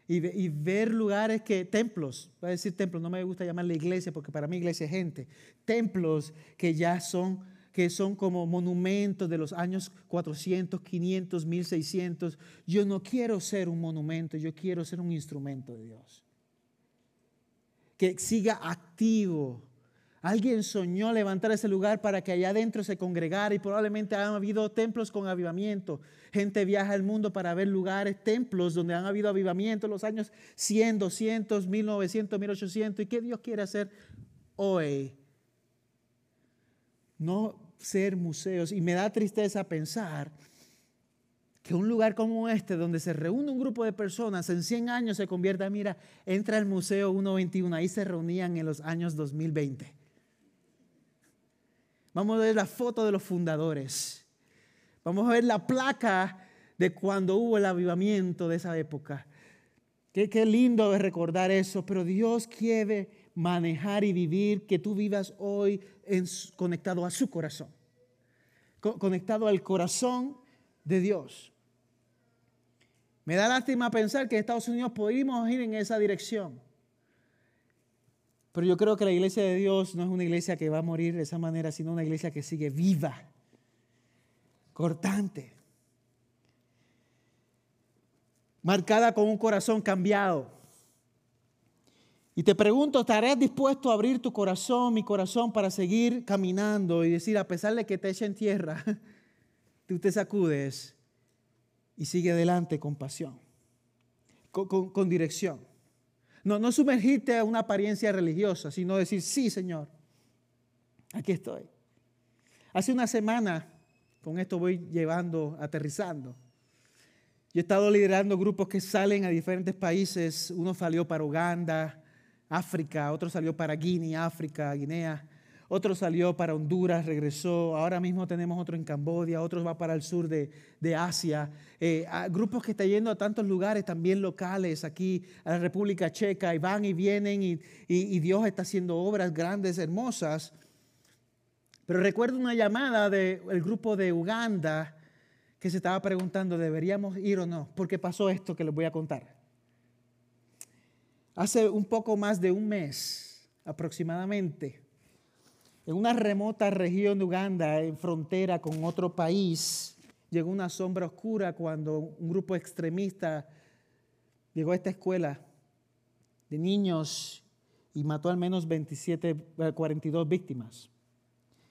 Y, ver lugares que, templos, voy a decir templos, no me gusta llamarle iglesia porque para mí iglesia es gente, templos que ya son, que son como monumentos de los años 400, 500, 1600. Yo no quiero ser un monumento, yo quiero ser un instrumento de Dios. Que siga activo Alguien soñó levantar ese lugar para que allá adentro se congregara y probablemente han habido templos con avivamiento. Gente viaja al mundo para ver lugares, templos donde han habido avivamiento en los años 100, 200, 1900, 1800. ¿Y qué Dios quiere hacer hoy? No ser museos. Y me da tristeza pensar que un lugar como este, donde se reúne un grupo de personas, en 100 años se convierta, mira, entra al Museo 121, ahí se reunían en los años 2020 Vamos a ver la foto de los fundadores. Vamos a ver la placa de cuando hubo el avivamiento de esa época. Qué, lindo es recordar eso, pero Dios quiere manejar y vivir que tú vivas hoy conectado a su corazón, conectado al corazón de Dios. Me da lástima pensar que en Estados Unidos podríamos ir en esa dirección. Pero yo creo que la iglesia de Dios no es una iglesia que va a morir de esa manera, sino una iglesia que sigue viva, cortante, marcada con un corazón cambiado. Y te pregunto, ¿estarás dispuesto a abrir tu corazón, mi corazón, para seguir caminando y decir, a pesar de que te echen tierra, (laughs) tú te sacudes y sigue adelante con pasión, con, con dirección? No, no sumergirte a una apariencia religiosa, sino decir, sí, Señor, aquí estoy. Hace una semana, con esto voy llevando, aterrizando. Yo he estado liderando grupos que salen a diferentes países. Uno salió para Uganda, África, otro salió para Guinea, África, Guinea. Otro salió para Honduras, regresó. Ahora mismo tenemos otro en Cambodia, otro va para el sur de, Asia. Eh, grupos que están yendo a tantos lugares también locales, aquí a la República Checa, y van y vienen, y, Dios está haciendo obras grandes, hermosas. Pero recuerdo una llamada del grupo de Uganda que se estaba preguntando, ¿deberíamos ir o no? Porque pasó esto que les voy a contar. Hace un poco más de un mes aproximadamente, en una remota región de Uganda, en frontera con otro país, llegó una sombra oscura cuando un grupo extremista llegó a esta escuela de niños y mató al menos 27, 42 eh, víctimas.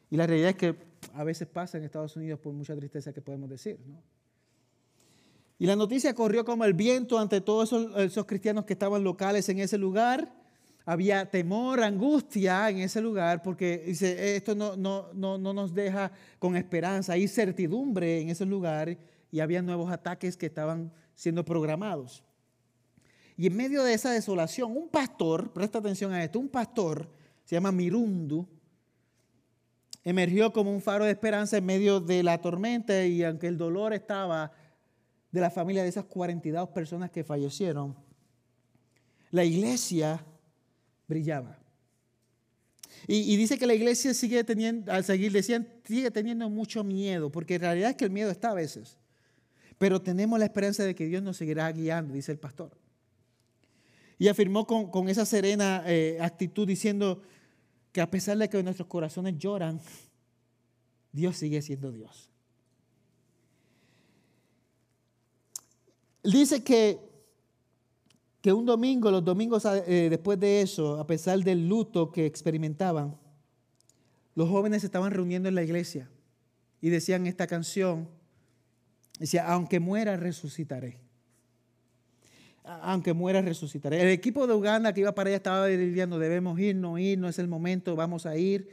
Y la realidad es que a veces pasa en Estados Unidos por mucha tristeza que podemos decir. Y la noticia corrió como el viento ante todos esos, esos cristianos que estaban locales en ese lugar había temor, angustia en ese lugar, porque dice, esto no, no, no, no nos deja con esperanza, hay certidumbre en ese lugar y había nuevos ataques que estaban siendo programados. Y en medio de esa desolación, un pastor, presta atención a esto, un pastor, se llama Mirundu, emergió como un faro de esperanza en medio de la tormenta y aunque el dolor estaba de la familia de esas 42 personas que fallecieron, la iglesia brillaba. Y, dice que la iglesia sigue teniendo, al seguir, decían, sigue teniendo mucho miedo, porque en realidad es que el miedo está a veces. Pero tenemos la esperanza de que Dios nos seguirá guiando, dice el pastor. Y afirmó con, esa serena eh, actitud diciendo que a pesar de que nuestros corazones lloran, Dios sigue siendo Dios. Dice que que un domingo, los domingos eh, después de eso, a pesar del luto que experimentaban, los jóvenes se estaban reuniendo en la iglesia y decían esta canción, decía, aunque muera, resucitaré. Aunque muera, resucitaré. El equipo de Uganda que iba para allá estaba diciendo, debemos ir, no ir, no es el momento, vamos a ir.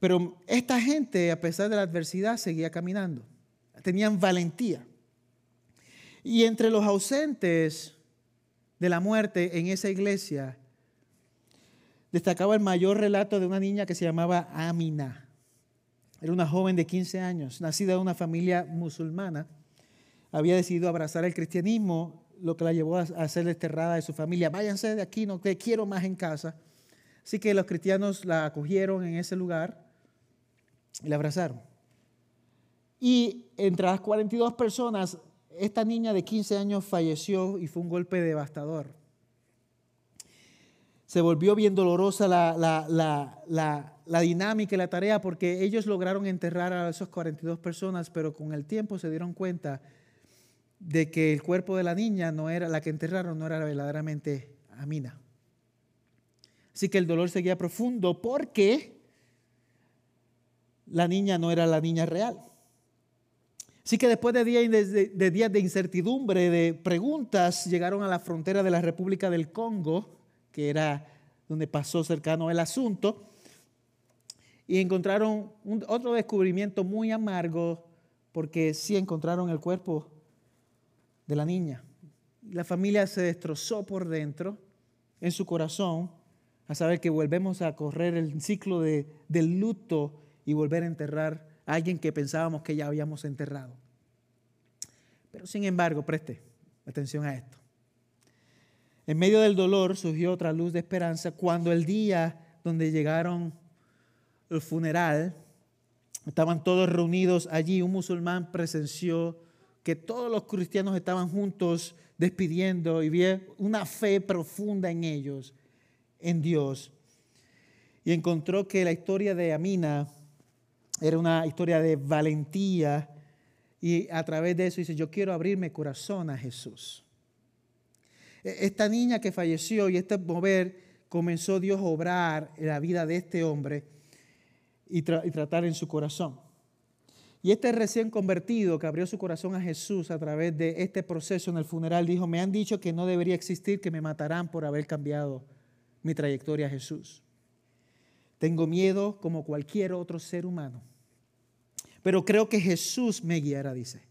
Pero esta gente, a pesar de la adversidad, seguía caminando. Tenían valentía. Y entre los ausentes de la muerte en esa iglesia, destacaba el mayor relato de una niña que se llamaba Amina. Era una joven de 15 años, nacida de una familia musulmana. Había decidido abrazar el cristianismo, lo que la llevó a ser desterrada de su familia. Váyanse de aquí, no te quiero más en casa. Así que los cristianos la acogieron en ese lugar y la abrazaron. Y entre las 42 personas esta niña de 15 años falleció y fue un golpe devastador. Se volvió bien dolorosa la, dinámica y la tarea porque ellos lograron enterrar a esas 42 personas, pero con el tiempo se dieron cuenta de que el cuerpo de la niña no era la que enterraron, no era verdaderamente Amina. Así que el dolor seguía profundo porque la niña no era la niña real. Así que después de días de, incertidumbre, de preguntas, llegaron a la frontera de la República del Congo, que era donde pasó cercano el asunto, y encontraron otro descubrimiento muy amargo, porque sí encontraron el cuerpo de la niña. La familia se destrozó por dentro, en su corazón, a saber que volvemos a correr el ciclo de, del luto y volver a enterrar alguien que pensábamos que ya habíamos enterrado. Pero sin embargo, preste atención a esto. En medio del dolor surgió otra luz de esperanza cuando el día donde llegaron el funeral, estaban todos reunidos allí, un musulmán presenció que todos los cristianos estaban juntos despidiendo y vio una fe profunda en ellos, en Dios. Y encontró que la historia de Amina era una historia de valentía y a través de eso dice, yo quiero abrirme corazón a Jesús. E, esta niña que falleció y este mover comenzó Dios a obrar en la vida de este hombre y, y tratar en su corazón. Y este recién convertido que abrió su corazón a Jesús a través de este proceso en el funeral dijo, me han dicho que no debería existir, que me matarán por haber cambiado mi trayectoria a Jesús. Tengo miedo como cualquier otro ser humano. Pero creo que Jesús me guiará, dice.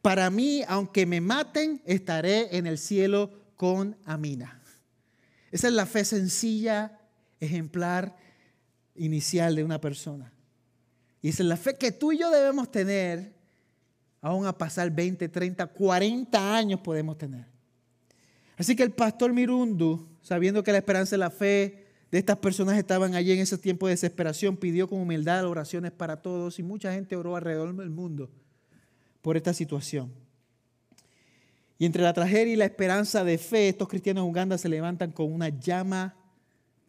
Para mí, aunque me maten, estaré en el cielo con Amina. Esa es la fe sencilla, ejemplar, inicial de una persona. Y esa es la fe que tú y yo debemos tener, aún a pasar 20, 30, 40 años podemos tener. Así que el pastor Mirundu, sabiendo que la esperanza es la fe de estas personas estaban allí en ese tiempo de desesperación, pidió con humildad oraciones para todos y mucha gente oró alrededor del mundo por esta situación. Y entre la tragedia y la esperanza de fe, estos cristianos en Uganda se levantan con una llama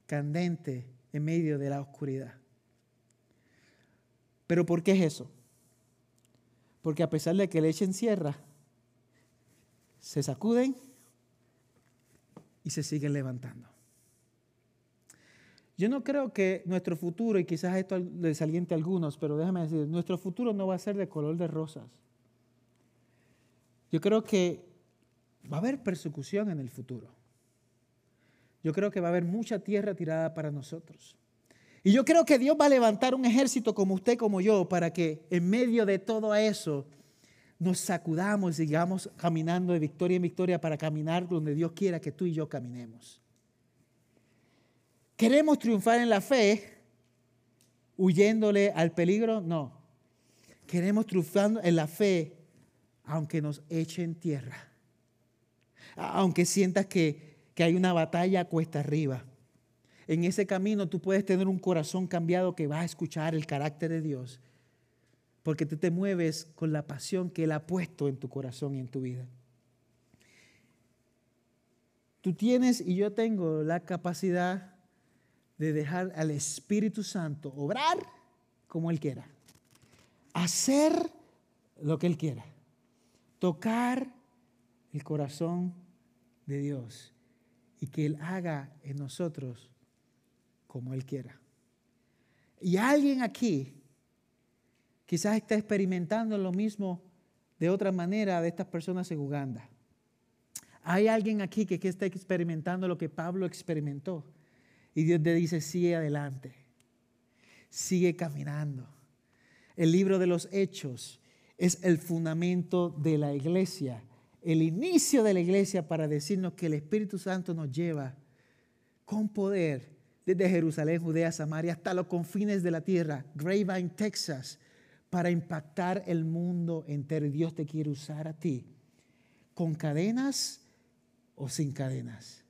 candente en medio de la oscuridad. Pero ¿por qué es eso? Porque a pesar de que le echen sierra, se sacuden y se siguen levantando. Yo no creo que nuestro futuro, y quizás esto les aliente a algunos, pero déjame decir, nuestro futuro no va a ser de color de rosas. Yo creo que va a haber persecución en el futuro. Yo creo que va a haber mucha tierra tirada para nosotros. Y yo creo que Dios va a levantar un ejército como usted, como yo, para que en medio de todo eso nos sacudamos y sigamos caminando de victoria en victoria para caminar donde Dios quiera que tú y yo caminemos. ¿Queremos triunfar en la fe huyéndole al peligro? No. Queremos triunfar en la fe aunque nos echen tierra. Aunque sientas que, que hay una batalla cuesta arriba. En ese camino tú puedes tener un corazón cambiado que va a escuchar el carácter de Dios. Porque tú te mueves con la pasión que Él ha puesto en tu corazón y en tu vida. Tú tienes y yo tengo la capacidad de dejar al Espíritu Santo obrar como Él quiera, hacer lo que Él quiera, tocar el corazón de Dios y que Él haga en nosotros como Él quiera. Y alguien aquí quizás está experimentando lo mismo de otra manera de estas personas en Uganda. Hay alguien aquí que, que está experimentando lo que Pablo experimentó. Y Dios te dice, sigue adelante, sigue caminando. El libro de los hechos es el fundamento de la iglesia, el inicio de la iglesia para decirnos que el Espíritu Santo nos lleva con poder desde Jerusalén, Judea, Samaria, hasta los confines de la tierra, Grapevine, Texas, para impactar el mundo entero. Dios te quiere usar a ti, con cadenas o sin cadenas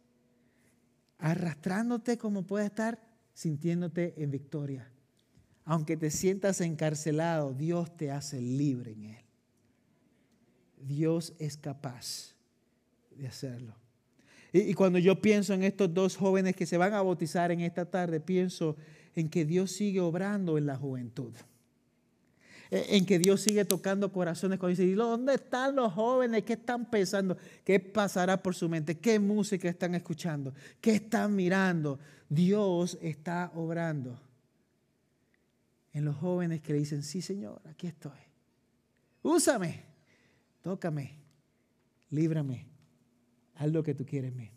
arrastrándote como puede estar, sintiéndote en victoria. Aunque te sientas encarcelado, Dios te hace libre en Él. Dios es capaz de hacerlo. Y, y, cuando yo pienso en estos dos jóvenes que se van a bautizar en esta tarde, pienso en que Dios sigue obrando en la juventud. En que Dios sigue tocando corazones cuando dice, ¿dónde están los jóvenes? ¿Qué están pensando? ¿Qué pasará por su mente? ¿Qué música están escuchando? ¿Qué están mirando? Dios está obrando en los jóvenes que le dicen, sí Señor, aquí estoy. Úsame, tócame, líbrame, haz lo que tú quieres mí.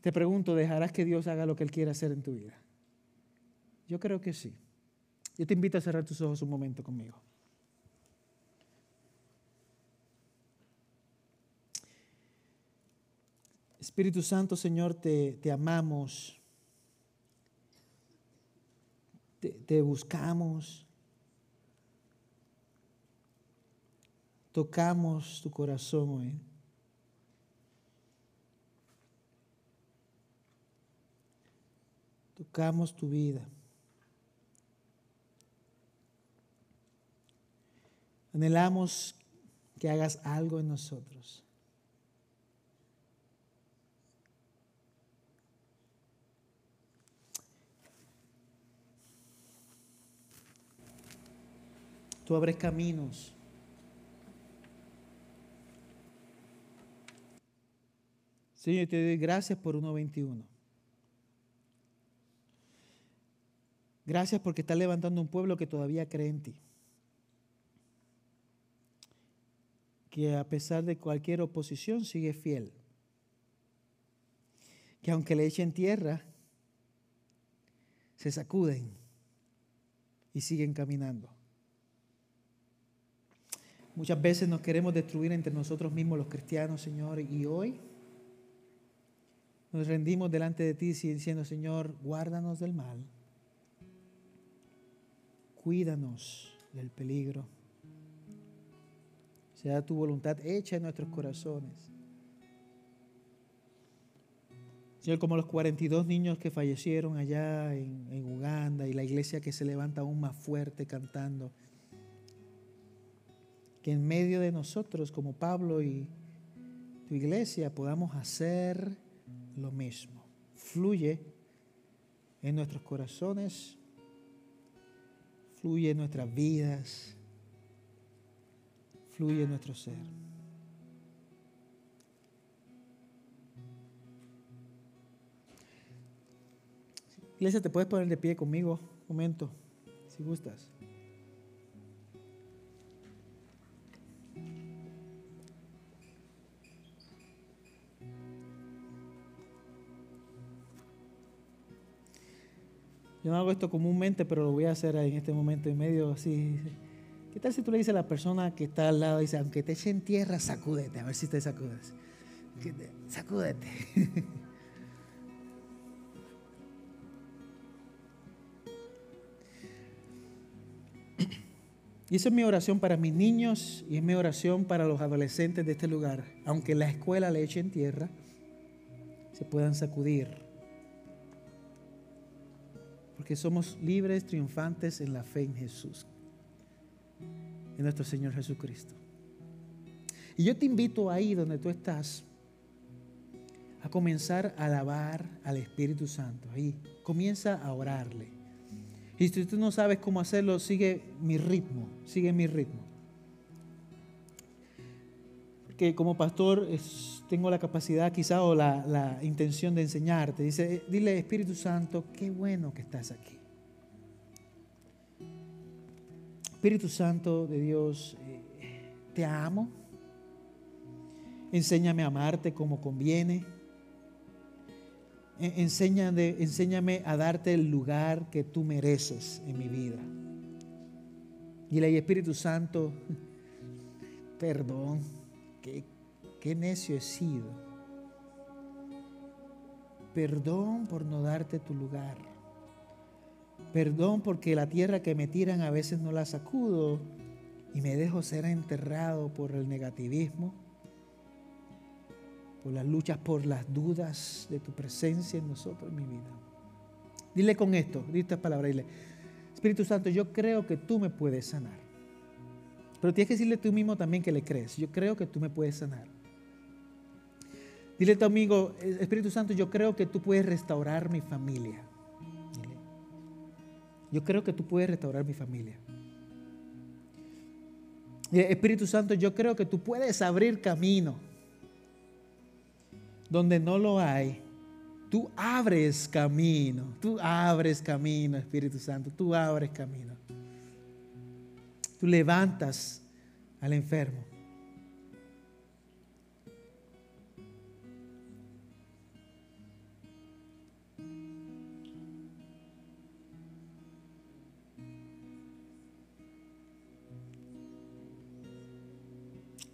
Te pregunto, ¿dejarás que Dios haga lo que Él quiere hacer en tu vida? Yo creo que sí. Yo te invito a cerrar tus ojos un momento conmigo. Espíritu Santo, Señor, te, te amamos. Te, te, buscamos. Tocamos tu corazón hoy. Tocamos tu vida. Anhelamos que hagas algo en nosotros. Tú abres caminos. Señor, te doy gracias por 1.21. Gracias porque estás levantando un pueblo que todavía cree en ti. Que a pesar de cualquier oposición sigue fiel. Que aunque le echen tierra, se sacuden y siguen caminando. Muchas veces nos queremos destruir entre nosotros mismos los cristianos, Señor, y hoy nos rendimos delante de ti diciendo, Señor, guárdanos del mal, cuídanos del peligro sea tu voluntad hecha en nuestros corazones. Señor, como los 42 niños que fallecieron allá en, en, Uganda y la iglesia que se levanta aún más fuerte cantando, que en medio de nosotros, como Pablo y tu iglesia, podamos hacer lo mismo. Fluye en nuestros corazones, fluye en nuestras vidas fluye nuestro ser. Iglesia, te puedes poner de pie conmigo un momento, si gustas. Yo no hago esto comúnmente, pero lo voy a hacer en este momento y medio así. ¿Qué tal si tú le dices a la persona que está al lado, dice, aunque te echen tierra, sacúdete, a ver si te sacudes. Sacúdete. (laughs) Y esa es mi oración para mis niños y es mi oración para los adolescentes de este lugar. Aunque la escuela le echen tierra, se puedan sacudir. Porque somos libres, triunfantes en la fe en Jesús en nuestro Señor Jesucristo. Y yo te invito ahí donde tú estás a comenzar a alabar al Espíritu Santo. Ahí comienza a orarle. Y si tú no sabes cómo hacerlo, sigue mi ritmo, sigue mi ritmo. que como pastor tengo la capacidad quizá o la, la intención de enseñarte. Dice, dile Espíritu Santo, qué bueno que estás aquí. Espíritu Santo de Dios, eh, te amo. Enséñame a amarte como conviene. E, enséñame, a darte el lugar que tú mereces en mi vida. Dile, Espíritu Santo, (laughs) perdón, qué, qué necio he sido. Perdón por no darte tu lugar. Perdón porque la tierra que me tiran a veces no la sacudo y me dejo ser enterrado por el negativismo, por las luchas, por las dudas de tu presencia en nosotros, en mi vida. Dile con esto, dile estas palabras, dile, Espíritu Santo, yo creo que tú me puedes sanar. Pero tienes que decirle tú mismo también que le crees. Yo creo que tú me puedes sanar. Dile a tu amigo, Espíritu Santo, yo creo que tú puedes restaurar mi familia. Yo creo que tú puedes restaurar mi familia. Espíritu Santo, yo creo que tú puedes abrir camino donde no lo hay. Tú abres camino, tú abres camino, Espíritu Santo, tú abres camino. Tú levantas al enfermo.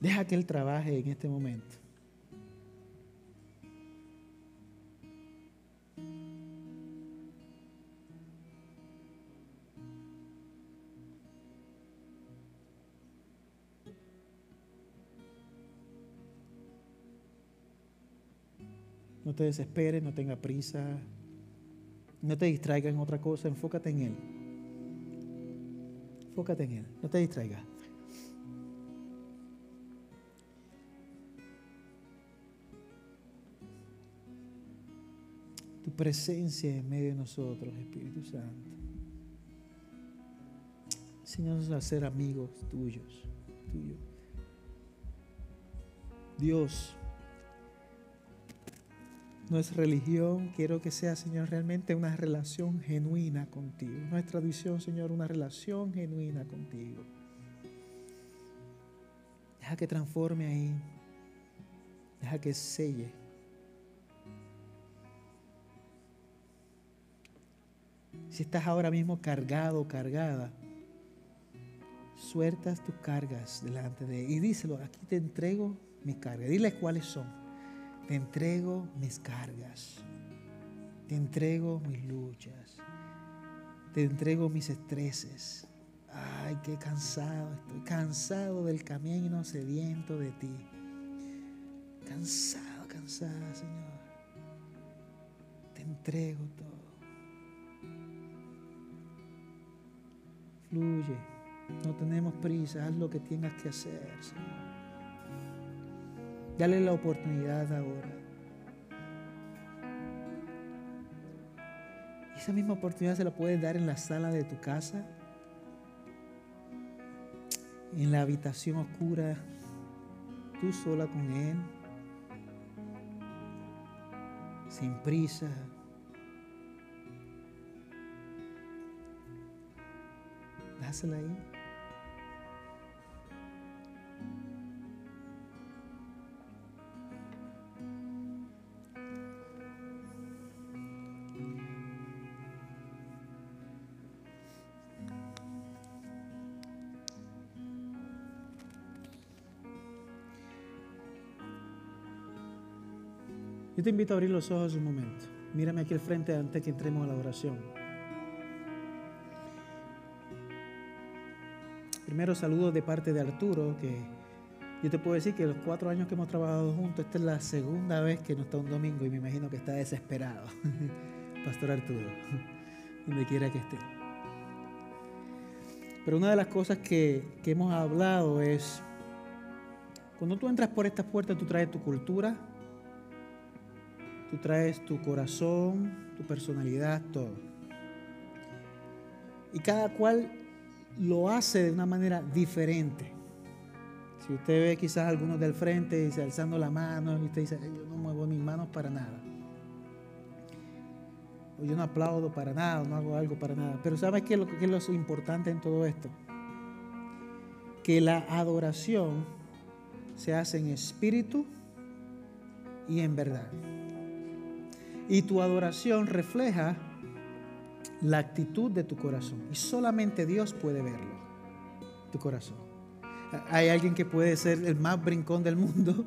Deja que Él trabaje en este momento. No te desesperes, no tenga prisa, no te distraigas en otra cosa, enfócate en Él. Enfócate en Él, no te distraigas. Presencia en medio de nosotros, Espíritu Santo. Enséñanos a ser amigos tuyos, tuyos. Dios, es religión, quiero que sea, Señor, realmente una relación genuina contigo. Nuestra visión, Señor, una relación genuina contigo. Deja que transforme ahí. Deja que selle Si estás ahora mismo cargado cargada, sueltas tus cargas delante de Él y díselo, aquí te entrego mis cargas. Dile cuáles son. Te entrego mis cargas. Te entrego mis luchas. Te entrego mis estreses. Ay, qué cansado estoy. Cansado del camino sediento de ti. Cansado, cansada, Señor. Te entrego todo. Fluye. No tenemos prisa. Haz lo que tengas que hacer, Señor. Dale la oportunidad ahora. Esa misma oportunidad se la puedes dar en la sala de tu casa, en la habitación oscura, tú sola con Él, sin prisa. Dásela ahí. Yo te invito a abrir los ojos un momento. Mírame aquí al frente antes que entremos a la oración. Primero saludos de parte de Arturo, que yo te puedo decir que los cuatro años que hemos trabajado juntos, esta es la segunda vez que no está un domingo y me imagino que está desesperado. (laughs) Pastor Arturo, (laughs) donde quiera que esté. Pero una de las cosas que, que hemos hablado es, cuando tú entras por estas puertas, tú traes tu cultura, tú traes tu corazón, tu personalidad, todo. Y cada cual lo hace de una manera diferente. Si usted ve quizás algunos del frente se alzando la mano y usted dice, yo no muevo mis manos para nada. O yo no aplaudo para nada, no hago algo para nada. Pero ¿sabe qué es lo, qué es lo importante en todo esto? Que la adoración se hace en espíritu y en verdad. Y tu adoración refleja la actitud de tu corazón. Y solamente Dios puede verlo, tu corazón. Hay alguien que puede ser el más brincón del mundo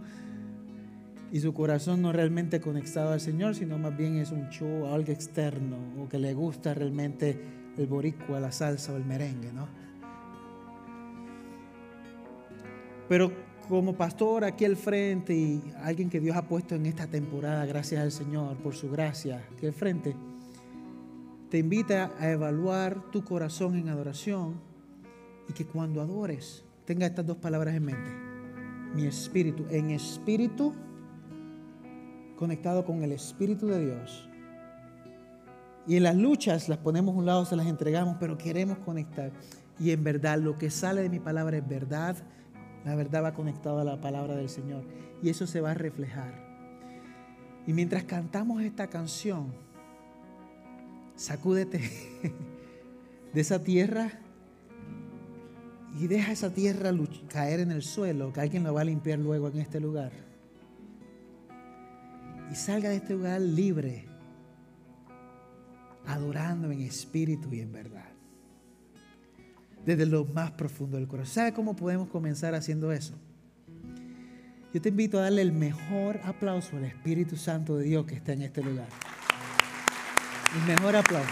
y su corazón no realmente conectado al Señor, sino más bien es un show, algo externo, o que le gusta realmente el boricua, la salsa o el merengue, ¿no? Pero como pastor aquí al frente y alguien que Dios ha puesto en esta temporada, gracias al Señor por su gracia, aquí al frente, te invita a evaluar tu corazón en adoración y que cuando adores tenga estas dos palabras en mente. Mi espíritu, en espíritu conectado con el espíritu de Dios. Y en las luchas las ponemos a un lado, se las entregamos, pero queremos conectar. Y en verdad lo que sale de mi palabra es verdad. La verdad va conectada a la palabra del Señor. Y eso se va a reflejar. Y mientras cantamos esta canción, sacúdete (laughs) de esa tierra y deja esa tierra caer en el suelo, que alguien lo va a limpiar luego en este lugar. Y salga de este lugar libre, adorando en espíritu y en verdad. Desde lo más profundo del corazón. ¿Sabe cómo podemos comenzar haciendo eso? Yo te invito a darle el mejor aplauso al Espíritu Santo de Dios que está en este lugar. El mejor aplauso.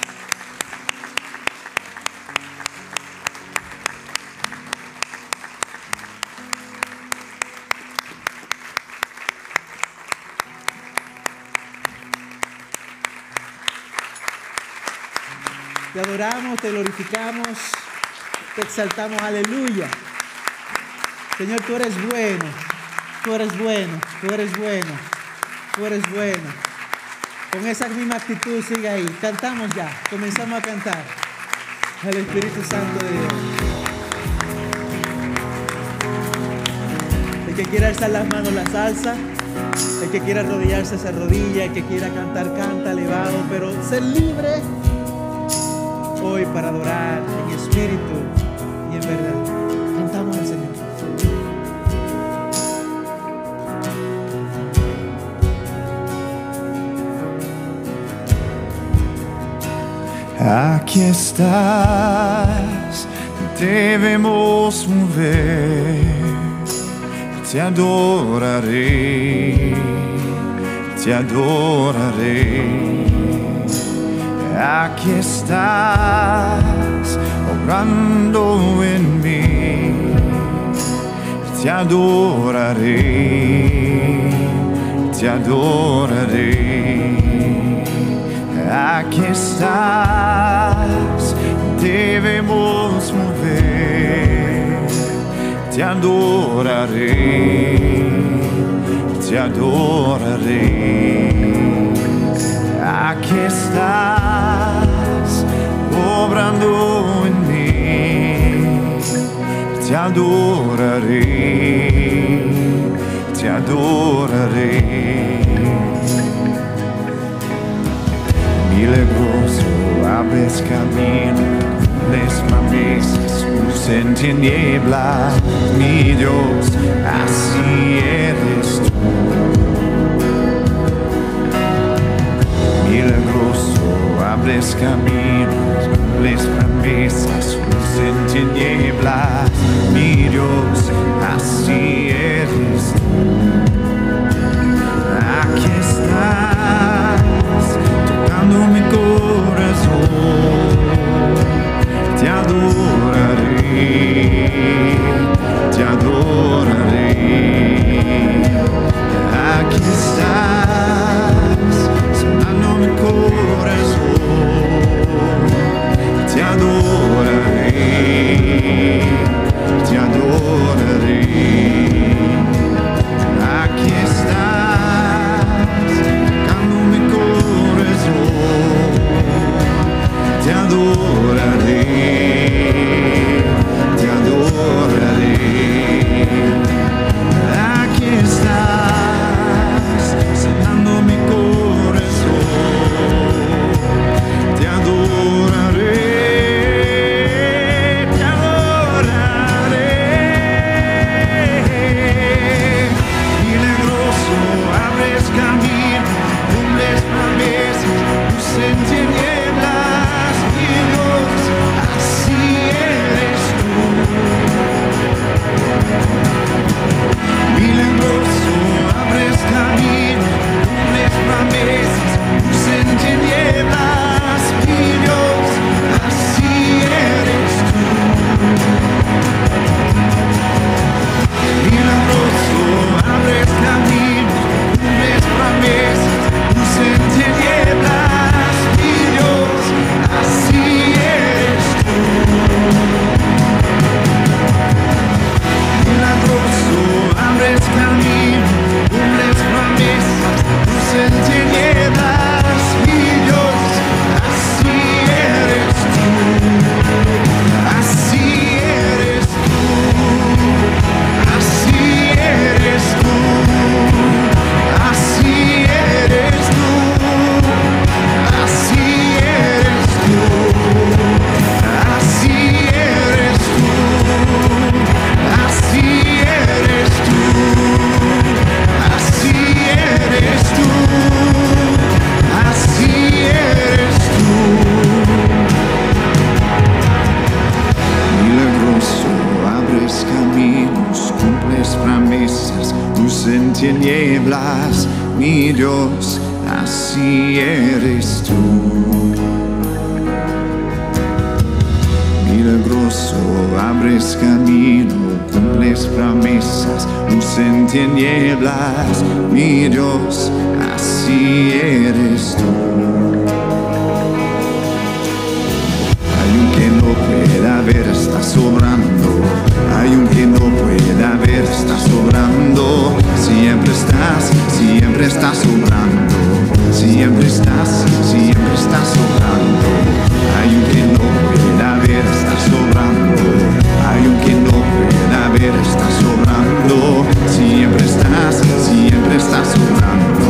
Te adoramos, te glorificamos, te exaltamos, aleluya. Señor, tú eres bueno, tú eres bueno, tú eres bueno, tú eres bueno. Con esa misma actitud sigue ahí. Cantamos ya, comenzamos a cantar al Espíritu Santo de Dios. El que quiera alzar las manos la salsa, el que quiera arrodillarse se arrodilla, el que quiera cantar canta elevado, pero ser libre hoy para adorar en espíritu y en verdad. Aquí estás, debemos mover, te adoraré, te adoraré. Aquí estás, obrando en mí, te adoraré, te adoraré. Aquí estás, debemos mover, te adoraré, te adoraré. Aquí estás, obrando en mí, te adoraré, te adoraré. Milagroso, abres camino, promesas, luz en tiniebla, mi Dios, así eres tú. Milagroso, abres caminos, les promesas, luz en tiniebla, mi Dios, así eres te adorarei, te adorarei. Aqui estás, no meu coração, te adorarei, te adorarei. adoraré. Adoraré. mi Dios, así eres tú. Milagroso, abres camino, cumples promesas, luz en tinieblas, mi Dios, así eres tú. Hay un que no pueda ver, está sobrando. Hay un que no pueda ver, está sobrando. Siempre estás, siempre estás sobrando. Siempre estás, siempre estás sobrando. Hay un que no pueda ver, está sobrando. Hay un que no pueda ver, está sobrando. Siempre estás, siempre estás sobrando.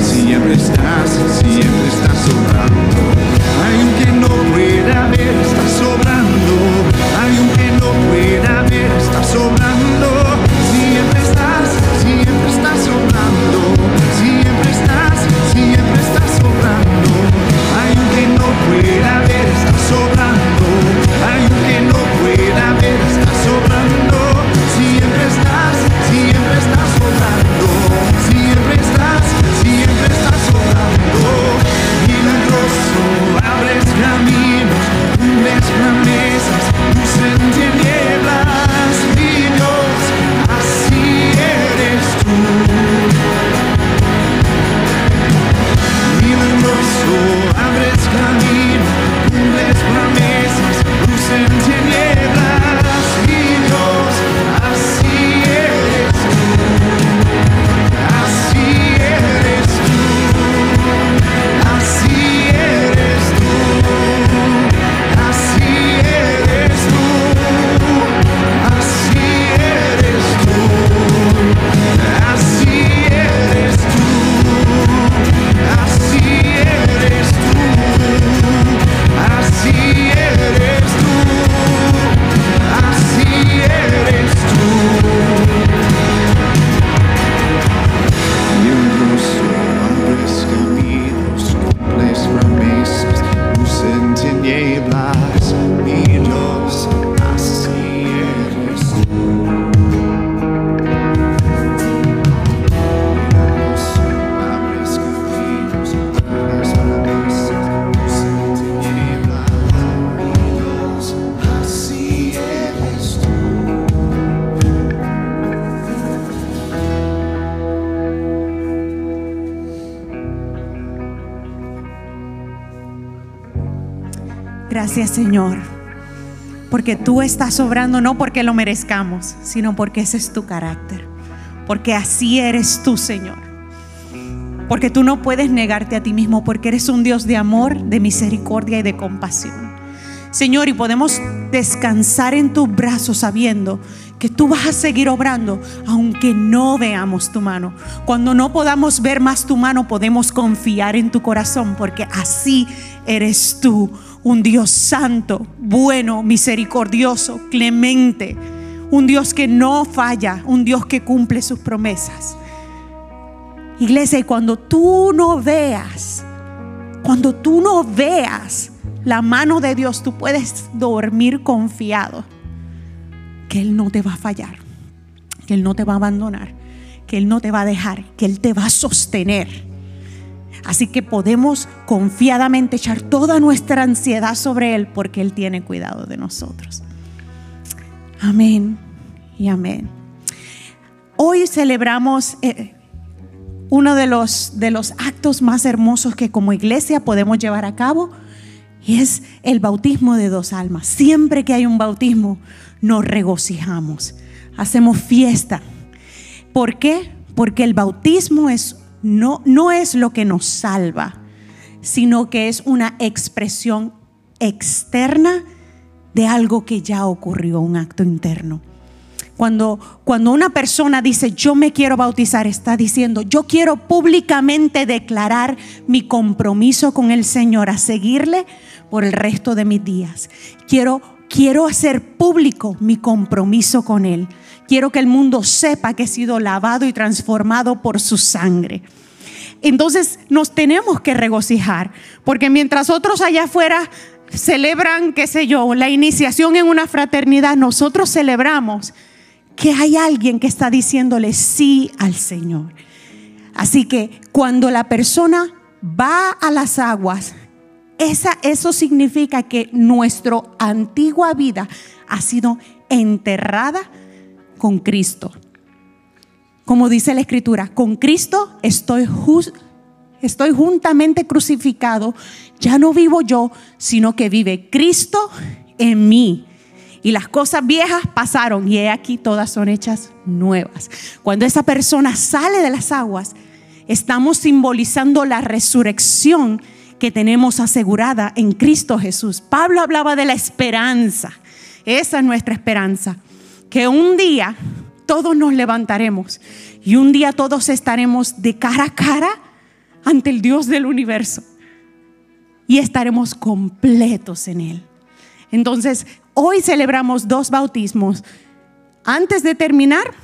Siempre estás, siempre estás sobrando. Hay un que no pueda ver, está sobrando. Hay un que no pueda ver, está sobrando. Tú estás sobrando no porque lo merezcamos, sino porque ese es tu carácter, porque así eres tú Señor, porque tú no puedes negarte a ti mismo, porque eres un Dios de amor, de misericordia y de compasión. Señor, y podemos descansar en tus brazos sabiendo que tú vas a seguir obrando aunque no veamos tu mano. Cuando no podamos ver más tu mano, podemos confiar en tu corazón porque así eres tú, un Dios santo, bueno, misericordioso, clemente, un Dios que no falla, un Dios que cumple sus promesas. Iglesia, y cuando tú no veas, cuando tú no veas la mano de Dios, tú puedes dormir confiado que Él no te va a fallar, que Él no te va a abandonar, que Él no te va a dejar, que Él te va a sostener. Así que podemos confiadamente echar toda nuestra ansiedad sobre Él porque Él tiene cuidado de nosotros. Amén y amén. Hoy celebramos eh, uno de los, de los actos más hermosos que como iglesia podemos llevar a cabo y es el bautismo de dos almas. Siempre que hay un bautismo nos regocijamos, hacemos fiesta. ¿Por qué? Porque el bautismo es, no, no es lo que nos salva, sino que es una expresión externa de algo que ya ocurrió, un acto interno. Cuando, cuando una persona dice, yo me quiero bautizar, está diciendo, yo quiero públicamente declarar mi compromiso con el Señor a seguirle por el resto de mis días. Quiero, quiero hacer público mi compromiso con Él. Quiero que el mundo sepa que he sido lavado y transformado por su sangre. Entonces nos tenemos que regocijar, porque mientras otros allá afuera celebran, qué sé yo, la iniciación en una fraternidad, nosotros celebramos que hay alguien que está diciéndole sí al Señor. Así que cuando la persona va a las aguas, eso significa que nuestra antigua vida ha sido enterrada con Cristo. Como dice la escritura, con Cristo estoy, estoy juntamente crucificado. Ya no vivo yo, sino que vive Cristo en mí. Y las cosas viejas pasaron y he aquí todas son hechas nuevas. Cuando esa persona sale de las aguas, estamos simbolizando la resurrección que tenemos asegurada en Cristo Jesús. Pablo hablaba de la esperanza. Esa es nuestra esperanza. Que un día todos nos levantaremos y un día todos estaremos de cara a cara ante el Dios del universo y estaremos completos en Él. Entonces, hoy celebramos dos bautismos. Antes de terminar,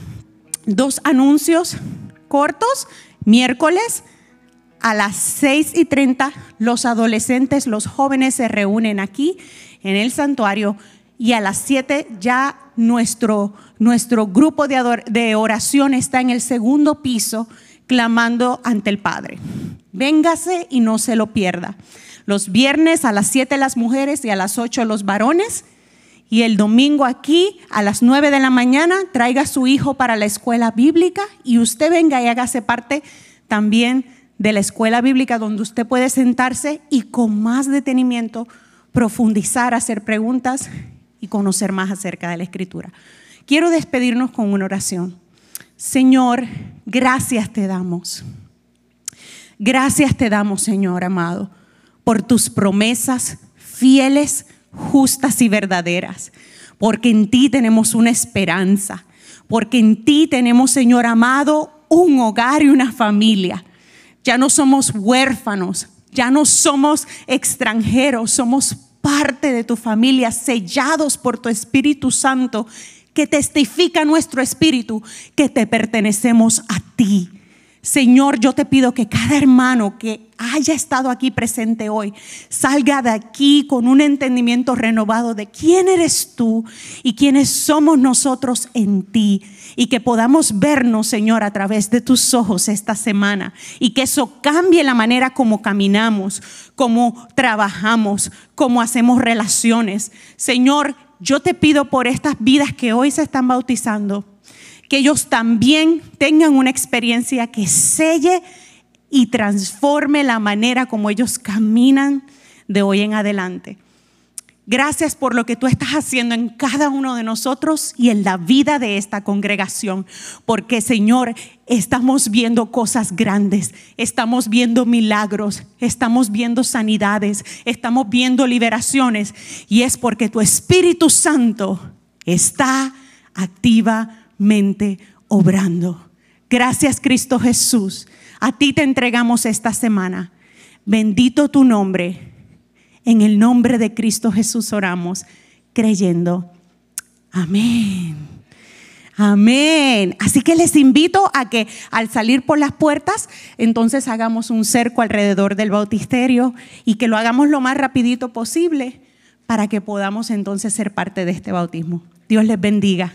dos anuncios cortos. Miércoles a las 6 y 30 los adolescentes, los jóvenes se reúnen aquí en el santuario y a las 7 ya nuestro, nuestro grupo de, de oración está en el segundo piso clamando ante el Padre. Véngase y no se lo pierda. Los viernes a las 7 las mujeres y a las 8 los varones. Y el domingo aquí a las 9 de la mañana traiga a su hijo para la escuela bíblica y usted venga y hágase parte también de la escuela bíblica donde usted puede sentarse y con más detenimiento profundizar, hacer preguntas y conocer más acerca de la escritura. Quiero despedirnos con una oración. Señor, gracias te damos. Gracias te damos, Señor amado, por tus promesas fieles, justas y verdaderas, porque en ti tenemos una esperanza, porque en ti tenemos, Señor amado, un hogar y una familia. Ya no somos huérfanos, ya no somos extranjeros, somos parte de tu familia, sellados por tu Espíritu Santo, que testifica nuestro espíritu que te pertenecemos a ti. Señor, yo te pido que cada hermano que haya estado aquí presente hoy salga de aquí con un entendimiento renovado de quién eres tú y quiénes somos nosotros en ti. Y que podamos vernos, Señor, a través de tus ojos esta semana. Y que eso cambie la manera como caminamos, como trabajamos, como hacemos relaciones. Señor, yo te pido por estas vidas que hoy se están bautizando que ellos también tengan una experiencia que selle y transforme la manera como ellos caminan de hoy en adelante. Gracias por lo que tú estás haciendo en cada uno de nosotros y en la vida de esta congregación, porque Señor, estamos viendo cosas grandes, estamos viendo milagros, estamos viendo sanidades, estamos viendo liberaciones y es porque tu Espíritu Santo está activa mente obrando. Gracias Cristo Jesús. A ti te entregamos esta semana. Bendito tu nombre. En el nombre de Cristo Jesús oramos, creyendo. Amén. Amén. Así que les invito a que al salir por las puertas, entonces hagamos un cerco alrededor del bautisterio y que lo hagamos lo más rapidito posible para que podamos entonces ser parte de este bautismo. Dios les bendiga.